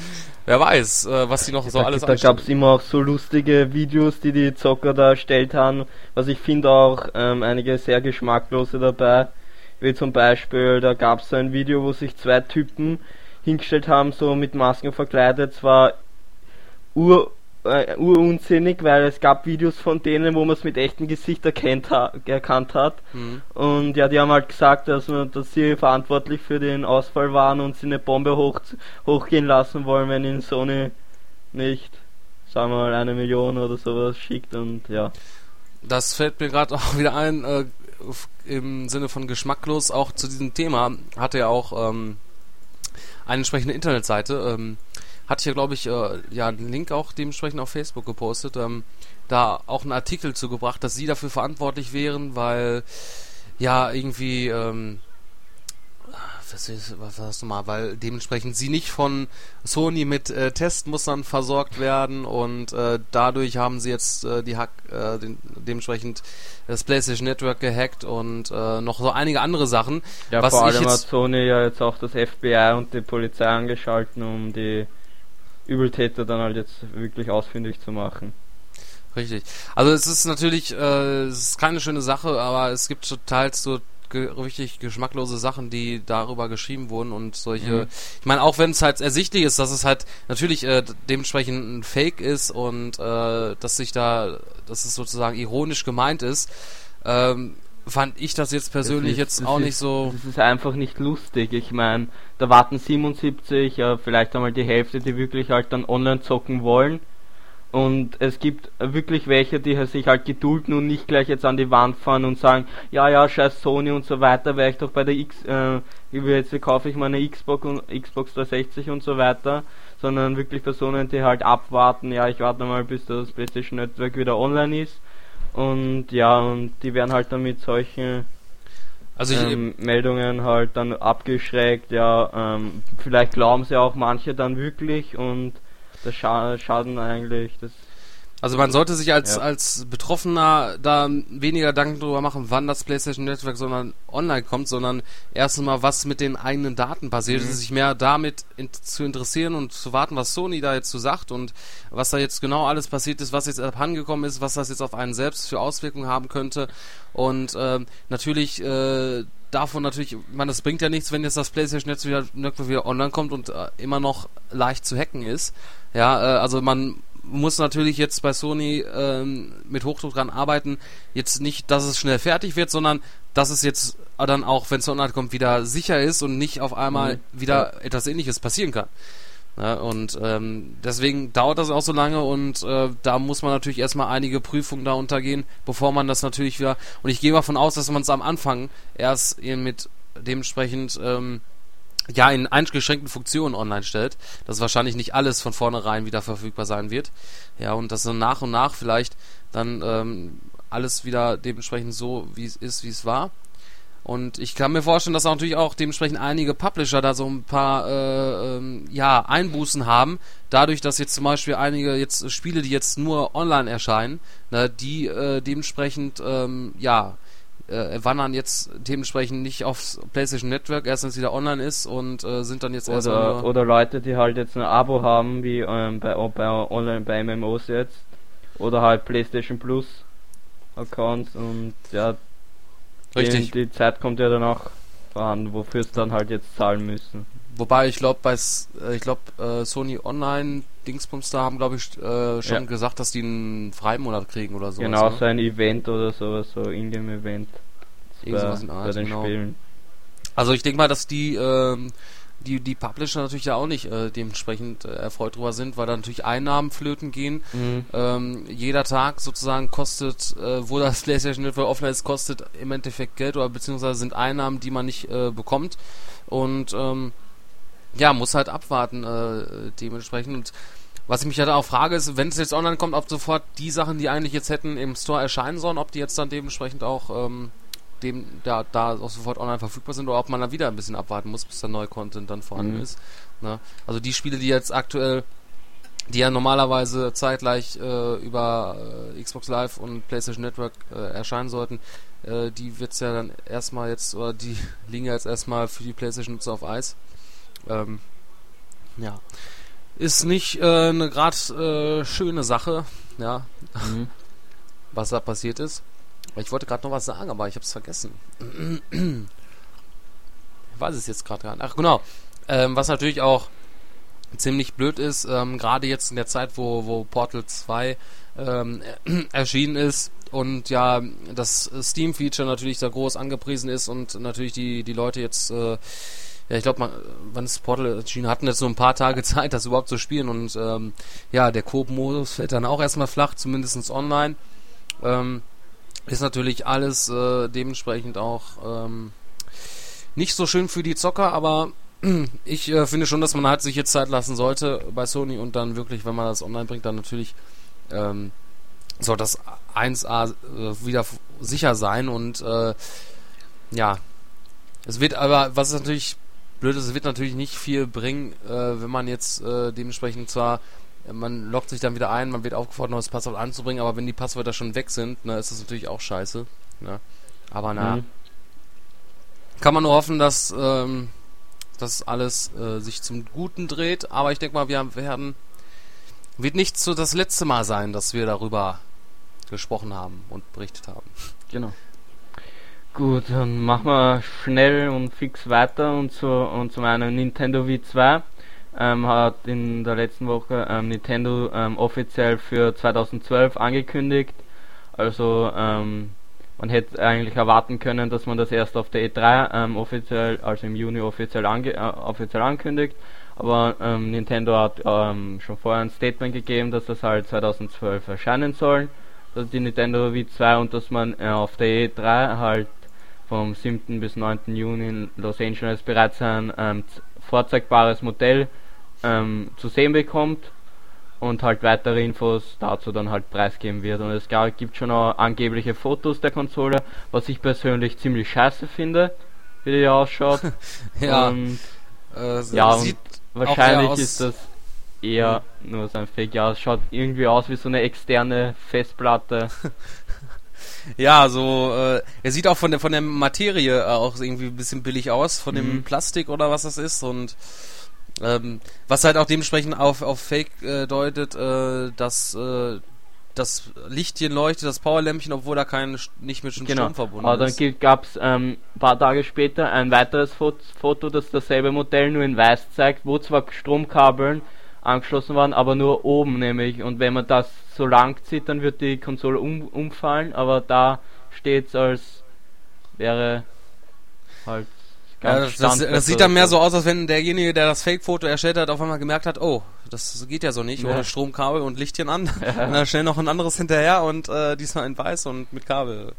wer weiß, äh, was die noch so da, alles Da gab es immer auch so lustige Videos, die die Zocker da erstellt haben. Was ich finde auch ähm, einige sehr geschmacklose dabei. Wie zum Beispiel, da gab es so ein Video, wo sich zwei Typen hingestellt haben, so mit Masken verkleidet, zwar ur, äh, urunsinnig, weil es gab Videos von denen, wo man es mit echtem Gesicht erkennt ha erkannt hat. Mhm. Und ja, die haben halt gesagt, dass, dass sie verantwortlich für den Ausfall waren und sie eine Bombe hoch, hochgehen lassen wollen, wenn ihnen Sony nicht, sagen wir mal, eine Million oder sowas schickt und ja. Das fällt mir gerade [LAUGHS] auch wieder ein, äh, im Sinne von geschmacklos, auch zu diesem Thema hatte ja auch ähm, eine entsprechende Internetseite. Ähm, hatte ich ja, glaube ich, äh, ja, einen Link auch dementsprechend auf Facebook gepostet. Ähm, da auch einen Artikel zugebracht, dass sie dafür verantwortlich wären, weil ja irgendwie ähm, was, was hast du mal, weil dementsprechend sie nicht von Sony mit äh, Testmustern versorgt werden und äh, dadurch haben sie jetzt äh, die Hack, äh, den, dementsprechend das PlayStation Network gehackt und äh, noch so einige andere Sachen. Ja, was vor allem hat Sony ja jetzt auch das FBI und die Polizei angeschalten, um die Übeltäter dann halt jetzt wirklich ausfindig zu machen. Richtig. Also es ist natürlich, äh, es ist keine schöne Sache, aber es gibt total so ge richtig geschmacklose Sachen, die darüber geschrieben wurden und solche. Mhm. Ich meine, auch wenn es halt ersichtlich ist, dass es halt natürlich äh, dementsprechend ein Fake ist und äh, dass sich da, dass es sozusagen ironisch gemeint ist, ähm, fand ich das jetzt persönlich das ist, jetzt auch ist, nicht so. Das ist einfach nicht lustig. Ich meine, da warten 77, ja, vielleicht einmal die Hälfte, die wirklich halt dann online zocken wollen und es gibt wirklich welche, die sich halt gedulden und nicht gleich jetzt an die Wand fahren und sagen, ja, ja, scheiß Sony und so weiter, wäre ich doch bei der X, äh, jetzt kaufe ich meine Xbox und Xbox 360 und so weiter, sondern wirklich Personen, die halt abwarten, ja, ich warte mal, bis das PlayStation Network wieder online ist. Und ja, und die werden halt dann mit solchen also ähm, Meldungen halt dann abgeschreckt, ja, ähm, vielleicht glauben sie auch manche dann wirklich und Scha Schaden eigentlich. Also man sollte sich als, ja. als Betroffener da weniger Gedanken darüber machen, wann das PlayStation Network sondern online kommt, sondern erst mal, was mit den eigenen Daten passiert. Mhm. sich mehr damit in, zu interessieren und zu warten, was Sony da jetzt zu sagt und was da jetzt genau alles passiert ist, was jetzt abhandengekommen ist, was das jetzt auf einen selbst für Auswirkungen haben könnte. Und äh, natürlich äh, davon natürlich, ich meine, das bringt ja nichts, wenn jetzt das PlayStation Network wieder, wieder online kommt und äh, immer noch leicht zu hacken ist. Ja, äh, also man muss natürlich jetzt bei Sony ähm, mit Hochdruck dran arbeiten. Jetzt nicht, dass es schnell fertig wird, sondern dass es jetzt dann auch, wenn es online kommt, wieder sicher ist und nicht auf einmal mhm. wieder ja. etwas ähnliches passieren kann. Ja, und ähm, deswegen dauert das auch so lange und äh, da muss man natürlich erstmal einige Prüfungen da untergehen, bevor man das natürlich wieder. Und ich gehe mal davon aus, dass man es am Anfang erst mit dementsprechend ähm, ja in eingeschränkten Funktionen online stellt, dass wahrscheinlich nicht alles von vornherein wieder verfügbar sein wird. Ja, und dass dann nach und nach vielleicht dann ähm, alles wieder dementsprechend so wie es ist, wie es war. Und ich kann mir vorstellen, dass auch natürlich auch dementsprechend einige Publisher da so ein paar äh, ähm, ja, Einbußen haben, dadurch, dass jetzt zum Beispiel einige jetzt Spiele, die jetzt nur online erscheinen, ne, die äh, dementsprechend ähm, ja äh, wandern jetzt dementsprechend nicht aufs PlayStation Network, erst wenn es wieder online ist und äh, sind dann jetzt oder, oder Leute, die halt jetzt ein Abo haben, wie ähm, bei, bei online bei MMOs jetzt. Oder halt PlayStation Plus Accounts und ja Richtig. Die, die Zeit kommt ja danach voran, wofür es dann halt jetzt zahlen müssen. Wobei ich glaube, bei äh, ich glaube äh, Sony Online Dingsbums da haben glaube ich äh, schon ja. gesagt, dass die einen Freimonat kriegen oder so. Genau, ne? so ein Event oder sowas, so Ingame Event. Irgendwas bei, in Art, bei den genau. Spielen. Also ich denke mal, dass die ähm, die, die Publisher natürlich ja auch nicht äh, dementsprechend äh, erfreut drüber sind, weil da natürlich Einnahmen flöten gehen. Mhm. Ähm, jeder Tag sozusagen kostet, äh, wo das [LAUGHS] PlayStation Network offline ist, kostet im Endeffekt Geld oder beziehungsweise sind Einnahmen, die man nicht äh, bekommt. Und ähm, ja, muss halt abwarten äh, dementsprechend. Und was ich mich halt auch frage, ist, wenn es jetzt online kommt, ob sofort die Sachen, die eigentlich jetzt hätten im Store erscheinen sollen, ob die jetzt dann dementsprechend auch ähm, dem da, da auch sofort online verfügbar sind oder ob man dann wieder ein bisschen abwarten muss, bis der neue Content dann vorhanden mhm. ist. Ne? Also die Spiele, die jetzt aktuell, die ja normalerweise zeitgleich äh, über äh, Xbox Live und PlayStation Network äh, erscheinen sollten, äh, die wird's ja dann erstmal jetzt, oder die [LAUGHS] liegen ja jetzt erstmal für die PlayStation-Nutzer auf Eis. Ähm, ja. Ist nicht äh, eine gerade äh, schöne Sache, ja, mhm. [LAUGHS] was da passiert ist. Ich wollte gerade noch was sagen, aber ich habe es vergessen. ich weiß es jetzt gerade gar nicht. Ach genau. Ähm, was natürlich auch ziemlich blöd ist, ähm, gerade jetzt in der Zeit, wo, wo Portal 2 ähm, erschienen ist und ja das Steam-Feature natürlich da groß angepriesen ist und natürlich die, die Leute jetzt, äh, ja ich glaube, wann ist Portal erschienen, hatten jetzt so ein paar Tage [LAUGHS] Zeit, das überhaupt zu spielen und ähm, ja, der Coop-Modus fällt dann auch erstmal flach, zumindest online. Ähm, ist natürlich alles äh, dementsprechend auch ähm, nicht so schön für die Zocker, aber [CLEARS THROAT] ich äh, finde schon, dass man halt sich jetzt Zeit lassen sollte bei Sony und dann wirklich, wenn man das online bringt, dann natürlich ähm, soll das 1A äh, wieder sicher sein und äh, ja, es wird aber, was natürlich blöd ist, es wird natürlich nicht viel bringen, äh, wenn man jetzt äh, dementsprechend zwar man loggt sich dann wieder ein, man wird aufgefordert, neues Passwort anzubringen, aber wenn die Passwörter schon weg sind, ne, ist das natürlich auch scheiße. Ne? Aber na, mhm. kann man nur hoffen, dass ähm, das alles äh, sich zum Guten dreht. Aber ich denke mal, wir werden wird nicht so das letzte Mal sein, dass wir darüber gesprochen haben und berichtet haben. Genau. Gut, dann machen wir schnell und fix weiter und zu, und zu meinem Nintendo W2 ähm, hat in der letzten Woche ähm, Nintendo ähm, offiziell für 2012 angekündigt. Also ähm, man hätte eigentlich erwarten können, dass man das erst auf der E3 ähm, offiziell, also im Juni offiziell, ange äh, offiziell ankündigt. Aber ähm, Nintendo hat schon vorher ein Statement gegeben, dass das halt 2012 erscheinen soll, dass die Nintendo Wii 2 und dass man äh, auf der E3 halt vom 7. bis 9. Juni in Los Angeles bereits ein vorzeigbares Modell ähm, zu sehen bekommt und halt weitere Infos dazu dann halt preisgeben wird. Und es gibt schon auch angebliche Fotos der Konsole, was ich persönlich ziemlich scheiße finde, wie die ausschaut. [LAUGHS] ja. Und, äh, ja, und wahrscheinlich ist das eher mhm. nur so ein Fake. Ja, es schaut irgendwie aus wie so eine externe Festplatte. [LAUGHS] ja, so, äh, er sieht auch von der, von der Materie auch irgendwie ein bisschen billig aus, von mhm. dem Plastik oder was das ist und ähm, was halt auch dementsprechend auf, auf Fake äh, deutet, äh, dass äh, das Lichtchen leuchtet, das Powerlämpchen, obwohl da kein nicht mit genau. Strom verbunden Aber ist. dann gab es ähm, ein paar Tage später ein weiteres Foto, das dasselbe Modell nur in weiß zeigt, wo zwar Stromkabeln angeschlossen worden, aber nur oben nämlich. Und wenn man das so lang zieht, dann wird die Konsole um, umfallen, aber da steht es als wäre halt ja, das, das, das, sieht dann mehr so aus, als wenn derjenige, der das Fake-Foto erstellt hat, auf einmal gemerkt hat, oh, das geht ja so nicht, ja. ohne Stromkabel und Lichtchen an. Ja. [LAUGHS] Und dann schnell noch ein anderes hinterher und äh, diesmal in weiß und mit Kabel.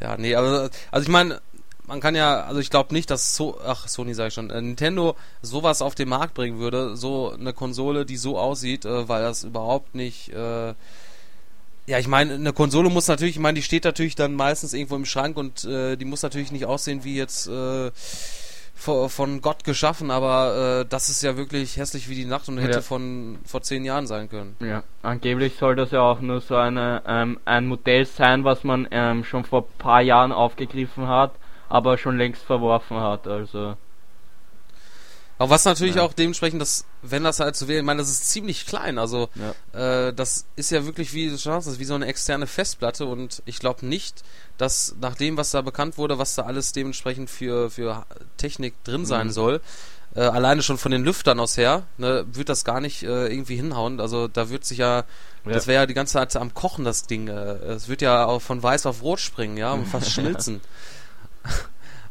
Ja, nee, aber also ich meine, man kann ja, also ich glaube nicht, dass so, ach Sony sage ich schon, äh, Nintendo sowas auf den Markt bringen würde, so eine Konsole, die so aussieht, äh, weil das überhaupt nicht äh, ja, ich meine, eine Konsole muss natürlich, ich meine, die steht natürlich dann meistens irgendwo im Schrank und äh, die muss natürlich nicht aussehen wie jetzt äh, von Gott geschaffen, aber äh, das ist ja wirklich hässlich wie die Nacht und hätte ja. von vor zehn Jahren sein können. Ja, angeblich soll das ja auch nur so eine, ähm, ein Modell sein, was man ähm, schon vor paar Jahren aufgegriffen hat, aber schon längst verworfen hat. Also aber was natürlich ja. auch dementsprechend, dass, wenn das halt so wäre, ich meine, das ist ziemlich klein, also ja. äh, das ist ja wirklich wie, du das ist wie so eine externe Festplatte und ich glaube nicht, dass nach dem, was da bekannt wurde, was da alles dementsprechend für, für Technik drin sein mhm. soll, äh, alleine schon von den Lüftern aus her, ne, wird das gar nicht äh, irgendwie hinhauen. Also da wird sich ja, ja. das wäre ja die ganze Zeit am Kochen, das Ding. Äh, es wird ja auch von weiß auf rot springen, ja, und fast [LAUGHS] schmilzen.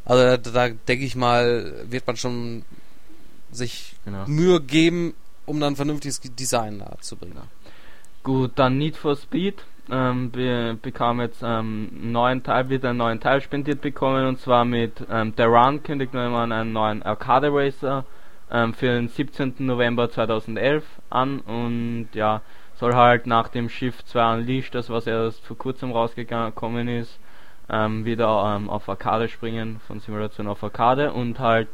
also da, da denke ich mal, wird man schon sich genau. Mühe geben, um dann vernünftiges Design da zu bringen. Gut, dann Need for Speed. Ähm, wir bekamen jetzt ähm, einen neuen Teil, wieder einen neuen Teil spendiert bekommen und zwar mit ähm, The Run kündigt man einen neuen Arcade Racer ähm, für den 17. November 2011 an und ja, soll halt nach dem Shift 2 Unleashed, das was erst vor kurzem rausgekommen ist, ähm, wieder ähm, auf Arcade springen, von Simulation auf Arcade und halt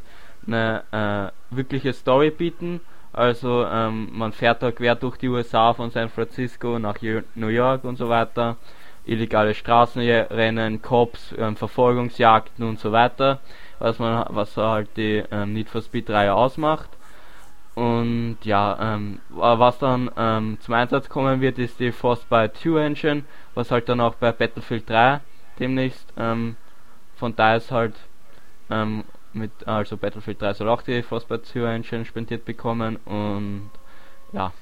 eine äh, wirkliche Story bieten. Also ähm, man fährt da quer durch die USA von San Francisco nach New York und so weiter. Illegale Straßenrennen, Cops, ähm, Verfolgungsjagden und so weiter, was man was halt die ähm, Need for Speed Reihe ausmacht. Und ja, ähm, was dann ähm, zum Einsatz kommen wird, ist die Frostbite 2 Engine, was halt dann auch bei Battlefield 3 demnächst ähm, von da ist halt mit also Battlefield 3 soll auch die Frostbite Engine spendiert bekommen und ja.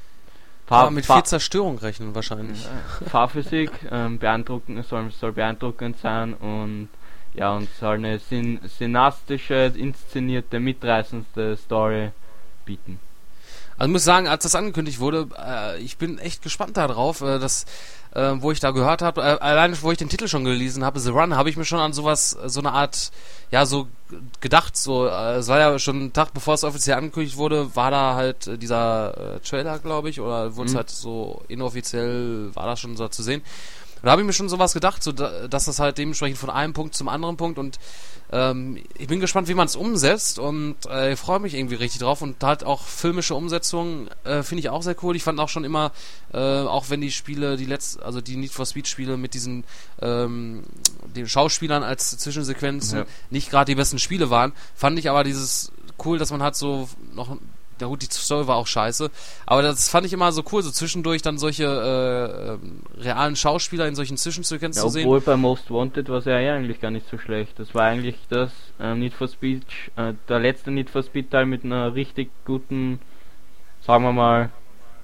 Fahr ja, mit viel Zerstörung rechnen wahrscheinlich. Fahrphysik [LAUGHS] ähm, beeindruckend soll, soll beeindruckend sein und ja und soll eine syn synastische, inszenierte, mitreißendste Story bieten. Also ich muss sagen, als das angekündigt wurde, äh, ich bin echt gespannt darauf, äh, dass äh, wo ich da gehört habe, äh, allein wo ich den Titel schon gelesen habe, The Run, habe ich mir schon an sowas, so eine Art, ja, so gedacht, so, äh, es war ja schon einen Tag bevor es offiziell angekündigt wurde, war da halt äh, dieser äh, Trailer, glaube ich, oder wurde es mhm. halt so inoffiziell, war das schon so zu sehen. Und da habe ich mir schon sowas gedacht, so, dass das halt dementsprechend von einem Punkt zum anderen Punkt und ähm, ich bin gespannt, wie man es umsetzt und äh, freue mich irgendwie richtig drauf und halt auch filmische Umsetzungen äh, finde ich auch sehr cool. Ich fand auch schon immer, äh, auch wenn die Spiele, die letzten, also die Need for Speed Spiele mit diesen ähm, den Schauspielern als Zwischensequenzen ja. nicht gerade die besten Spiele waren, fand ich aber dieses cool, dass man halt so noch ja gut, die Story war auch scheiße. Aber das fand ich immer so cool, so zwischendurch dann solche äh, äh, realen Schauspieler in solchen Zwischensequenzen ja, zu sehen. Obwohl bei Most Wanted war es ja eigentlich gar nicht so schlecht. Das war eigentlich das äh, Need for Speed, äh, der letzte Need for Speed Teil mit einer richtig guten, sagen wir mal,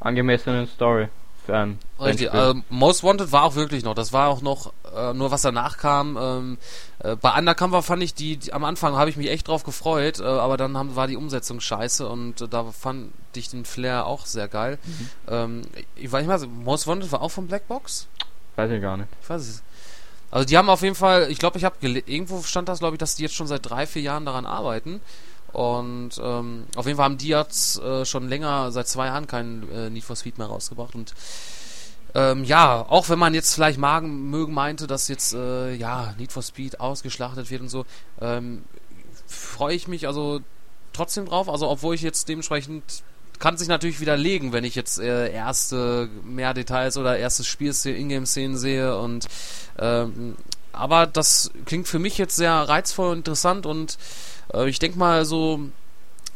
angemessenen Story ein Richtig, äh, Most Wanted war auch wirklich noch, das war auch noch, äh, nur was danach kam. Ähm, äh, bei Undercover fand ich die, die am Anfang habe ich mich echt drauf gefreut, äh, aber dann haben, war die Umsetzung scheiße und äh, da fand ich den Flair auch sehr geil. Mhm. Ähm, ich weiß nicht mal, Most Wanted war auch von Blackbox? Weiß ich gar nicht. Ich weiß es. Also die haben auf jeden Fall, ich glaube, ich habe irgendwo stand das, glaube ich, dass die jetzt schon seit drei, vier Jahren daran arbeiten. Und ähm, auf jeden Fall haben die jetzt äh, schon länger, seit zwei Jahren keinen äh, Need for Speed mehr rausgebracht. Und ähm, ja, auch wenn man jetzt vielleicht magen, mögen meinte, dass jetzt äh, ja Need for Speed ausgeschlachtet wird und so, ähm, freue ich mich also trotzdem drauf. Also obwohl ich jetzt dementsprechend kann sich natürlich widerlegen, wenn ich jetzt äh, erste mehr Details oder erstes Spiel Ingame-Szenen sehe und ähm, aber das klingt für mich jetzt sehr reizvoll und interessant und äh, ich denke mal so,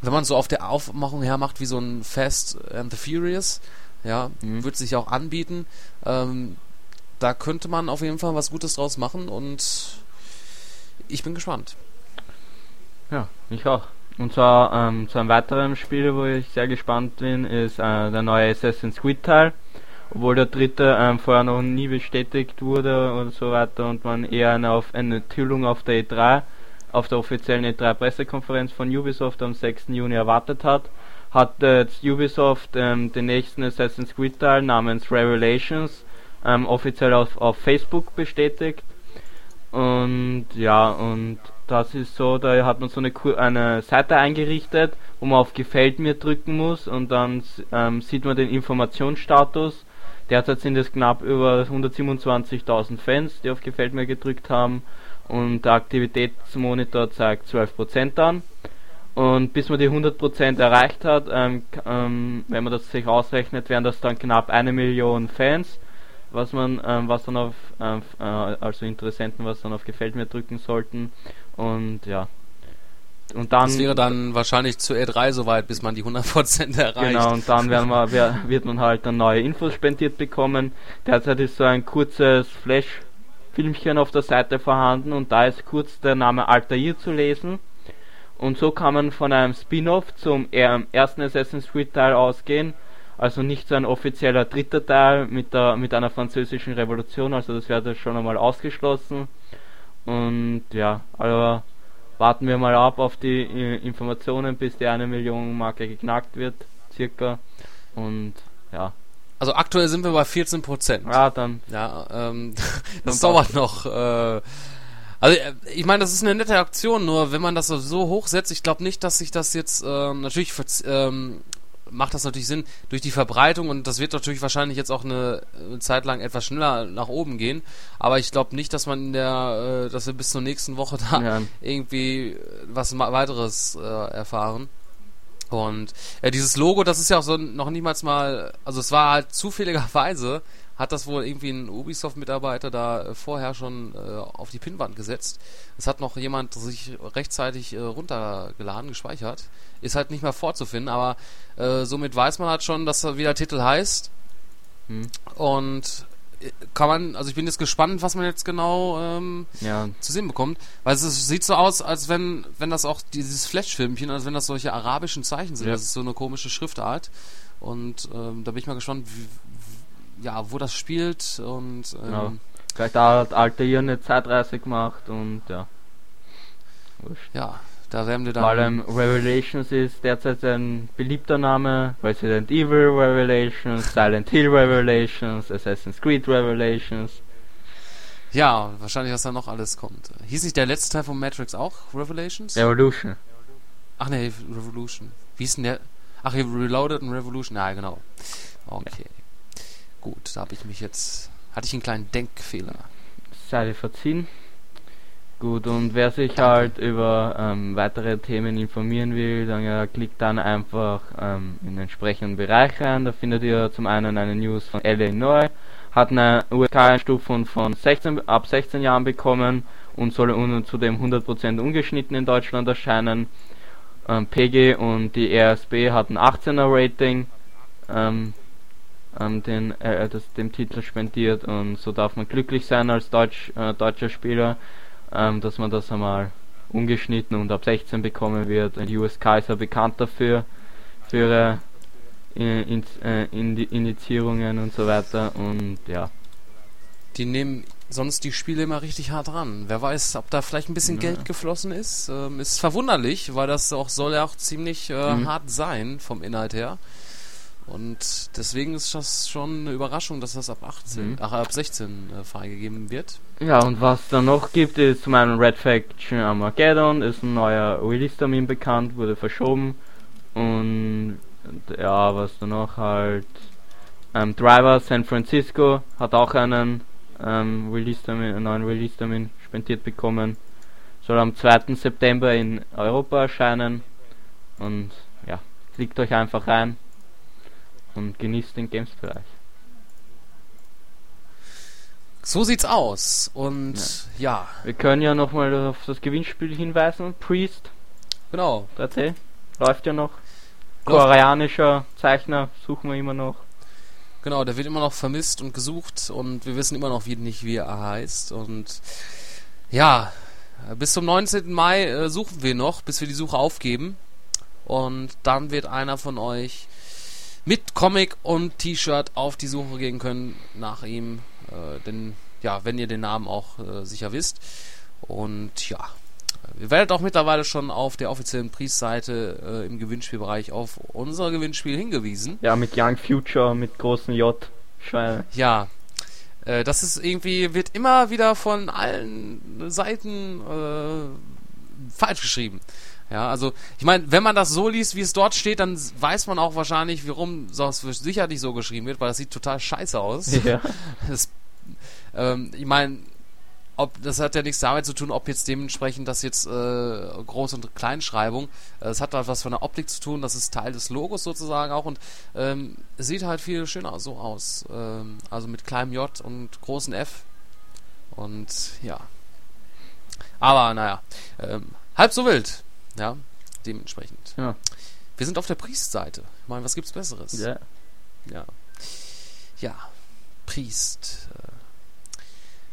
wenn man so auf der Aufmachung her macht wie so ein Fast and the Furious, ja, mhm. wird sich auch anbieten. Ähm, da könnte man auf jeden Fall was Gutes draus machen und ich bin gespannt. Ja, ich auch. Und zwar ähm, zu einem weiteren Spiel, wo ich sehr gespannt bin, ist äh, der neue Assassin's Creed Teil. Obwohl der dritte ähm, vorher noch nie bestätigt wurde und so weiter und man eher eine, auf, eine Enthüllung auf der E3, auf der offiziellen E3 Pressekonferenz von Ubisoft am 6. Juni erwartet hat, hat jetzt Ubisoft ähm, den nächsten Assassin's Creed Teil namens Revelations ähm, offiziell auf, auf Facebook bestätigt. Und ja, und das ist so, da hat man so eine, eine Seite eingerichtet, wo man auf Gefällt mir drücken muss und dann ähm, sieht man den Informationsstatus. Derzeit sind es knapp über 127.000 Fans, die auf Gefällt mir gedrückt haben und der Aktivitätsmonitor zeigt 12% an. Und bis man die 100% erreicht hat, ähm, ähm, wenn man das sich ausrechnet, wären das dann knapp eine Million Fans was man, ähm, was dann auf, ähm, äh, also Interessenten, was dann auf Gefällt mir drücken sollten. Und ja. Und dann. Das wäre dann wahrscheinlich zu E3 soweit, bis man die 100% erreicht. Genau, und dann werden wir, wird man halt dann neue Infos spendiert bekommen. Derzeit ist so ein kurzes Flash-Filmchen auf der Seite vorhanden und da ist kurz der Name Altair zu lesen. Und so kann man von einem Spin-off zum ersten Assassin's Creed Teil ausgehen also nicht so ein offizieller dritter Teil mit, der, mit einer französischen Revolution, also das wäre schon einmal ausgeschlossen. Und ja, aber warten wir mal ab auf die äh, Informationen, bis die eine Million Marke geknackt wird, circa. Und ja. Also aktuell sind wir bei 14 Prozent. Ja, dann. Ja, ähm, [LAUGHS] das dauert noch. Äh, also äh, ich meine, das ist eine nette Aktion, nur wenn man das so hochsetzt, ich glaube nicht, dass sich das jetzt äh, natürlich ähm, macht das natürlich Sinn durch die Verbreitung und das wird natürlich wahrscheinlich jetzt auch eine, Zeit lang etwas schneller nach oben gehen. Aber ich glaube nicht, dass man in der, äh, dass wir bis zur nächsten Woche da ja. irgendwie was weiteres äh, erfahren. Und ja, dieses Logo, das ist ja auch so noch niemals mal, also es war halt zufälligerweise hat das wohl irgendwie ein Ubisoft-Mitarbeiter da äh, vorher schon äh, auf die Pinnwand gesetzt. Es hat noch jemand sich rechtzeitig äh, runtergeladen, gespeichert. Ist halt nicht mehr vorzufinden, aber äh, somit weiß man halt schon, dass wie der Titel heißt. Hm. Und äh, kann man, also ich bin jetzt gespannt, was man jetzt genau ähm, ja. zu sehen bekommt, weil es sieht so aus, als wenn, wenn das auch dieses Flash-Filmchen, als wenn das solche arabischen Zeichen sind. Ja. Das ist so eine komische Schriftart. Und ähm, da bin ich mal gespannt, wie, ja, wo das spielt und ähm, genau. vielleicht hat Altair eine Zeitreise gemacht und ja. Wurscht. Ja, da werden wir dann. Vor allem Revelations ist derzeit ein beliebter Name. Resident Evil Revelations, Silent Hill Revelations, Assassin's Creed Revelations. Ja, wahrscheinlich, was da noch alles kommt. Hieß nicht der letzte Teil von Matrix auch Revelations? Revolution. Ach ne, Revolution. Wie ist denn der? Ach, Reloaded und Revolution. Ja, genau. Okay. Gut, da habe ich mich jetzt. Hatte ich einen kleinen Denkfehler. Sei dir verziehen. Gut, und wer sich halt über ähm, weitere Themen informieren will, dann ja, klickt dann einfach ähm, in den entsprechenden Bereich rein. Da findet ihr zum einen eine News von Illinois, hat eine USK-Einstufung von 16, ab 16 Jahren bekommen und soll un zudem 100% ungeschnitten in Deutschland erscheinen. Ähm, PG und die RSB hatten 18er Rating. Ähm, den, äh, das, dem Titel spendiert und so darf man glücklich sein als Deutsch, äh, deutscher Spieler, ähm, dass man das einmal ungeschnitten und ab 16 bekommen wird. Die USK ist ja bekannt dafür, für ihre äh, in, äh, Indizierungen und so weiter und ja. Die nehmen sonst die Spiele immer richtig hart ran. Wer weiß, ob da vielleicht ein bisschen ja. Geld geflossen ist. Ähm, ist verwunderlich, weil das auch soll ja auch ziemlich äh, mhm. hart sein vom Inhalt her. Und deswegen ist das schon eine Überraschung, dass das ab 18, mhm. ach, ab 16 äh, freigegeben wird. Ja, und was dann noch gibt, ist zum einen Red Faction Armageddon, ist ein neuer Release-Termin bekannt, wurde verschoben. Und ja, was dann noch halt. Ähm, Driver San Francisco hat auch einen ähm, Release-Termin, einen neuen Release-Termin spendiert bekommen. Soll am 2. September in Europa erscheinen. Und ja, klickt euch einfach rein und genießt den Games-Bereich. So sieht's aus. Und ja. ja. Wir können ja nochmal auf das Gewinnspiel hinweisen. Priest. Genau. 3C. Läuft ja noch. Koreanischer Zeichner suchen wir immer noch. Genau, der wird immer noch vermisst und gesucht und wir wissen immer noch wie, nicht, wie er heißt. Und ja, bis zum 19. Mai äh, suchen wir noch, bis wir die Suche aufgeben. Und dann wird einer von euch mit Comic und T-Shirt auf die Suche gehen können nach ihm. Äh, denn ja, wenn ihr den Namen auch äh, sicher wisst. Und ja, ihr werdet auch mittlerweile schon auf der offiziellen Priestseite äh, im Gewinnspielbereich auf unser Gewinnspiel hingewiesen. Ja, mit Young Future, mit großen J. Schweine. Ja, äh, das ist irgendwie, wird immer wieder von allen Seiten äh, falsch geschrieben. Ja, also ich meine, wenn man das so liest, wie es dort steht, dann weiß man auch wahrscheinlich, warum es sicherlich so geschrieben wird, weil das sieht total scheiße aus. [LAUGHS] Ja. Das, ähm, ich meine, ob das hat ja nichts damit zu tun, ob jetzt dementsprechend das jetzt äh, Groß- und Kleinschreibung. Es hat halt was von der Optik zu tun, das ist Teil des Logos sozusagen auch und ähm, es sieht halt viel schöner so aus. Ähm, also mit kleinem J und großen F. Und ja. Aber naja, ähm, halb so wild. Ja, dementsprechend. Ja. Wir sind auf der Priestseite. Ich meine, was gibt's Besseres? Ja. Ja. Ja. Priest. Äh.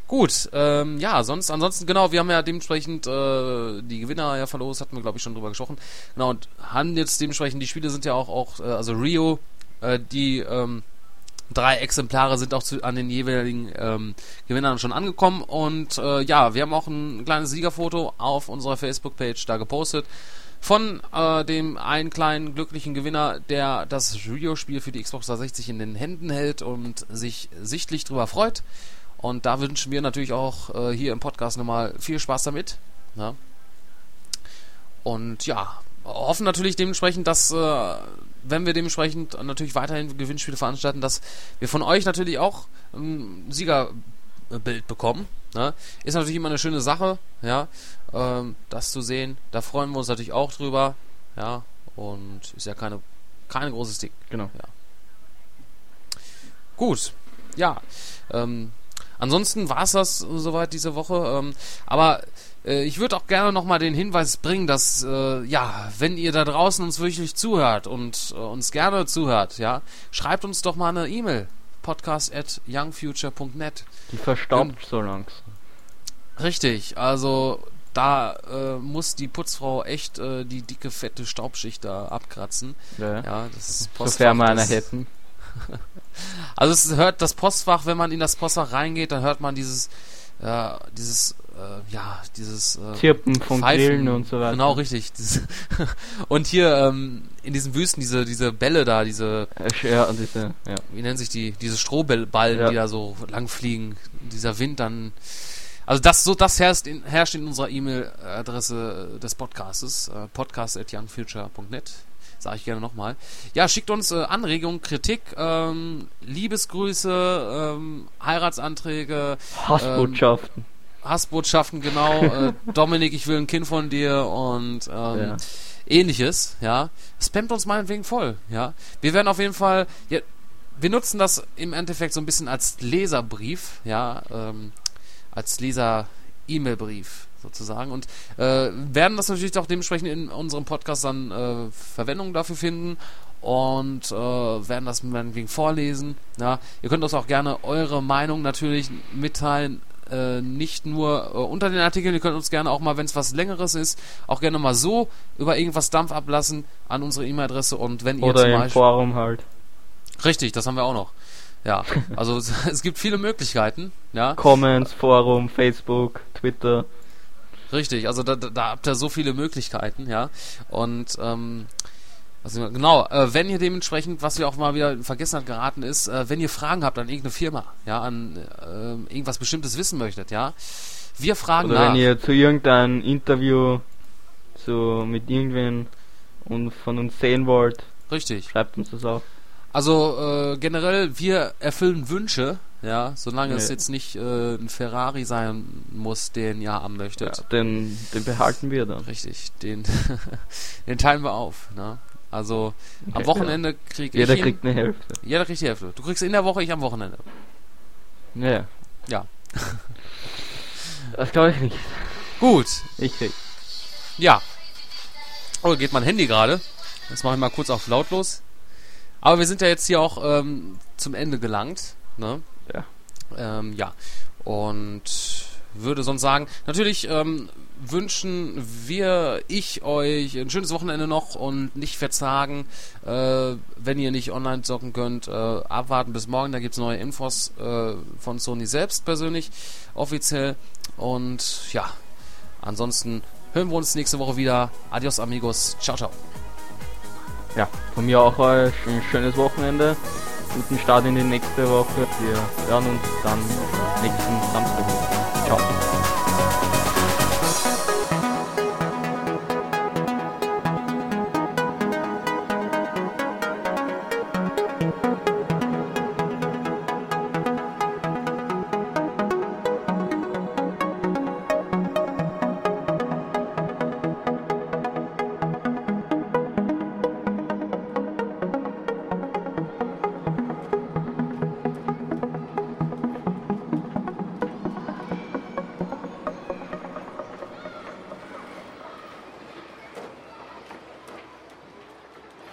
Gut, ähm, ja, sonst, ansonsten, genau, wir haben ja dementsprechend äh, die Gewinner ja verlost, hatten wir, glaube ich, schon drüber gesprochen. Genau, und haben jetzt dementsprechend, die Spiele sind ja auch, auch äh, also Rio, äh, die ähm, drei Exemplare sind auch zu, an den jeweiligen ähm, Gewinnern schon angekommen. Und äh, ja, wir haben auch ein kleines Siegerfoto auf unserer Facebook-Page da gepostet von äh, dem einen kleinen glücklichen Gewinner, der das Rio-Spiel für die Xbox 360 in den Händen hält und sich sichtlich drüber freut. Und da wünschen wir natürlich auch äh, hier im Podcast nochmal viel Spaß damit. Ja. Und ja, hoffen natürlich dementsprechend, dass, äh, wenn wir dementsprechend natürlich weiterhin Gewinnspiele veranstalten, dass wir von euch natürlich auch ein Siegerbild bekommen. Ne? Ist natürlich immer eine schöne Sache, ja, ähm, das zu sehen. Da freuen wir uns natürlich auch drüber, ja, und ist ja keine, kein großes Ding. Genau. Ja. Gut, ja. Ähm, ansonsten war es das soweit diese Woche. Ähm, aber äh, ich würde auch gerne nochmal den Hinweis bringen, dass, äh, ja, wenn ihr da draußen uns wirklich zuhört und äh, uns gerne zuhört, ja, schreibt uns doch mal eine E-Mail. Podcast at youngfuture.net. Die verstaubt so langsam. Richtig, also da äh, muss die Putzfrau echt äh, die dicke, fette Staubschicht da abkratzen. Ja. Ja, das Sofern wir Postfach, das- hätten. [LAUGHS] Also es hört das Postfach, wenn man in das Postfach reingeht, dann hört man dieses, äh, dieses, äh, ja, dieses äh, Zirpen von Pfeifen. Grillen und so weiter. Genau, richtig. [LAUGHS] Und hier ähm, in diesen Wüsten diese diese Bälle da, diese, Äh, Ja, diese, ja. wie nennen sich die, diese Strohballen, Ja. die da so lang fliegen, dieser Wind dann. Also das so das herrscht in, herrscht in unserer E-Mail-Adresse des Podcastes, äh, podcast@youngfuture.net. Sage ich gerne nochmal. Ja, schickt uns äh, Anregungen, Kritik, ähm, Liebesgrüße, ähm, Heiratsanträge, Hassbotschaften. Hassbotschaften, genau. [LAUGHS] äh, Dominik, ich will ein Kind von dir und ähm, Ja. ähnliches, ja. Spammt uns meinetwegen voll, ja. Wir werden auf jeden Fall, ja, wir nutzen das im Endeffekt so ein bisschen als Leserbrief, ja, ähm, als Leser-E-Mail-Brief sozusagen und äh, werden das natürlich auch dementsprechend in unserem Podcast dann äh, Verwendung dafür finden und äh, werden das meinetwegen vorlesen. Ja. Ihr könnt uns auch gerne eure Meinung natürlich mitteilen, äh, nicht nur äh, unter den Artikeln, ihr könnt uns gerne auch mal, wenn es was längeres ist, auch gerne mal so über irgendwas Dampf ablassen an unsere E-Mail-Adresse und wenn ihr Oder zum im Beispiel Forum halt. Richtig, das haben wir auch noch. Ja, [LAUGHS] also es, gibt viele Möglichkeiten, ja. Comments, Forum, Facebook, Twitter. Richtig, also da, da, da habt ihr so viele Möglichkeiten, ja. Und ähm, mal- genau, äh, wenn ihr dementsprechend, was wir auch mal wieder in Vergessenheit geraten ist, äh, wenn ihr Fragen habt an irgendeine Firma, ja, an äh, irgendwas Bestimmtes wissen möchtet, ja, wir fragen Oder nach. wenn ihr zu irgendeinem Interview so mit irgendwen und von uns sehen wollt, Richtig. schreibt uns das auch. Also äh, generell, wir erfüllen Wünsche, ja, solange es Ja. jetzt nicht äh, ein Ferrari sein muss, den ihr haben Ja, möchtet. den, den behalten wir dann. Richtig, den, [LAUGHS] den teilen wir auf. Ne? Also am. Wochenende krieg Jeder ich ihn. kriegt eine Hälfte. Jeder kriegt die Hälfte. Du kriegst in der Woche, ich am Wochenende. Ja. Ja. Das glaube ich nicht. Gut, Ich krieg. ja. Oh, geht mein Handy gerade. Das mache ich mal kurz auf lautlos. Aber wir sind ja jetzt hier auch ähm, zum Ende gelangt. Ne? Ja. Ähm, ja. Und würde sonst sagen, natürlich, ähm, wünschen wir, ich euch ein schönes Wochenende noch und nicht verzagen, äh, wenn ihr nicht online zocken könnt, äh, abwarten bis morgen, da gibt es neue Infos äh, von Sony selbst persönlich, offiziell. Und ja, ansonsten hören wir uns nächste Woche wieder. Adios amigos, ciao ciao. Ja, von mir auch ein schönes Wochenende, guten Start in die nächste Woche, wir hören uns dann nächsten Samstag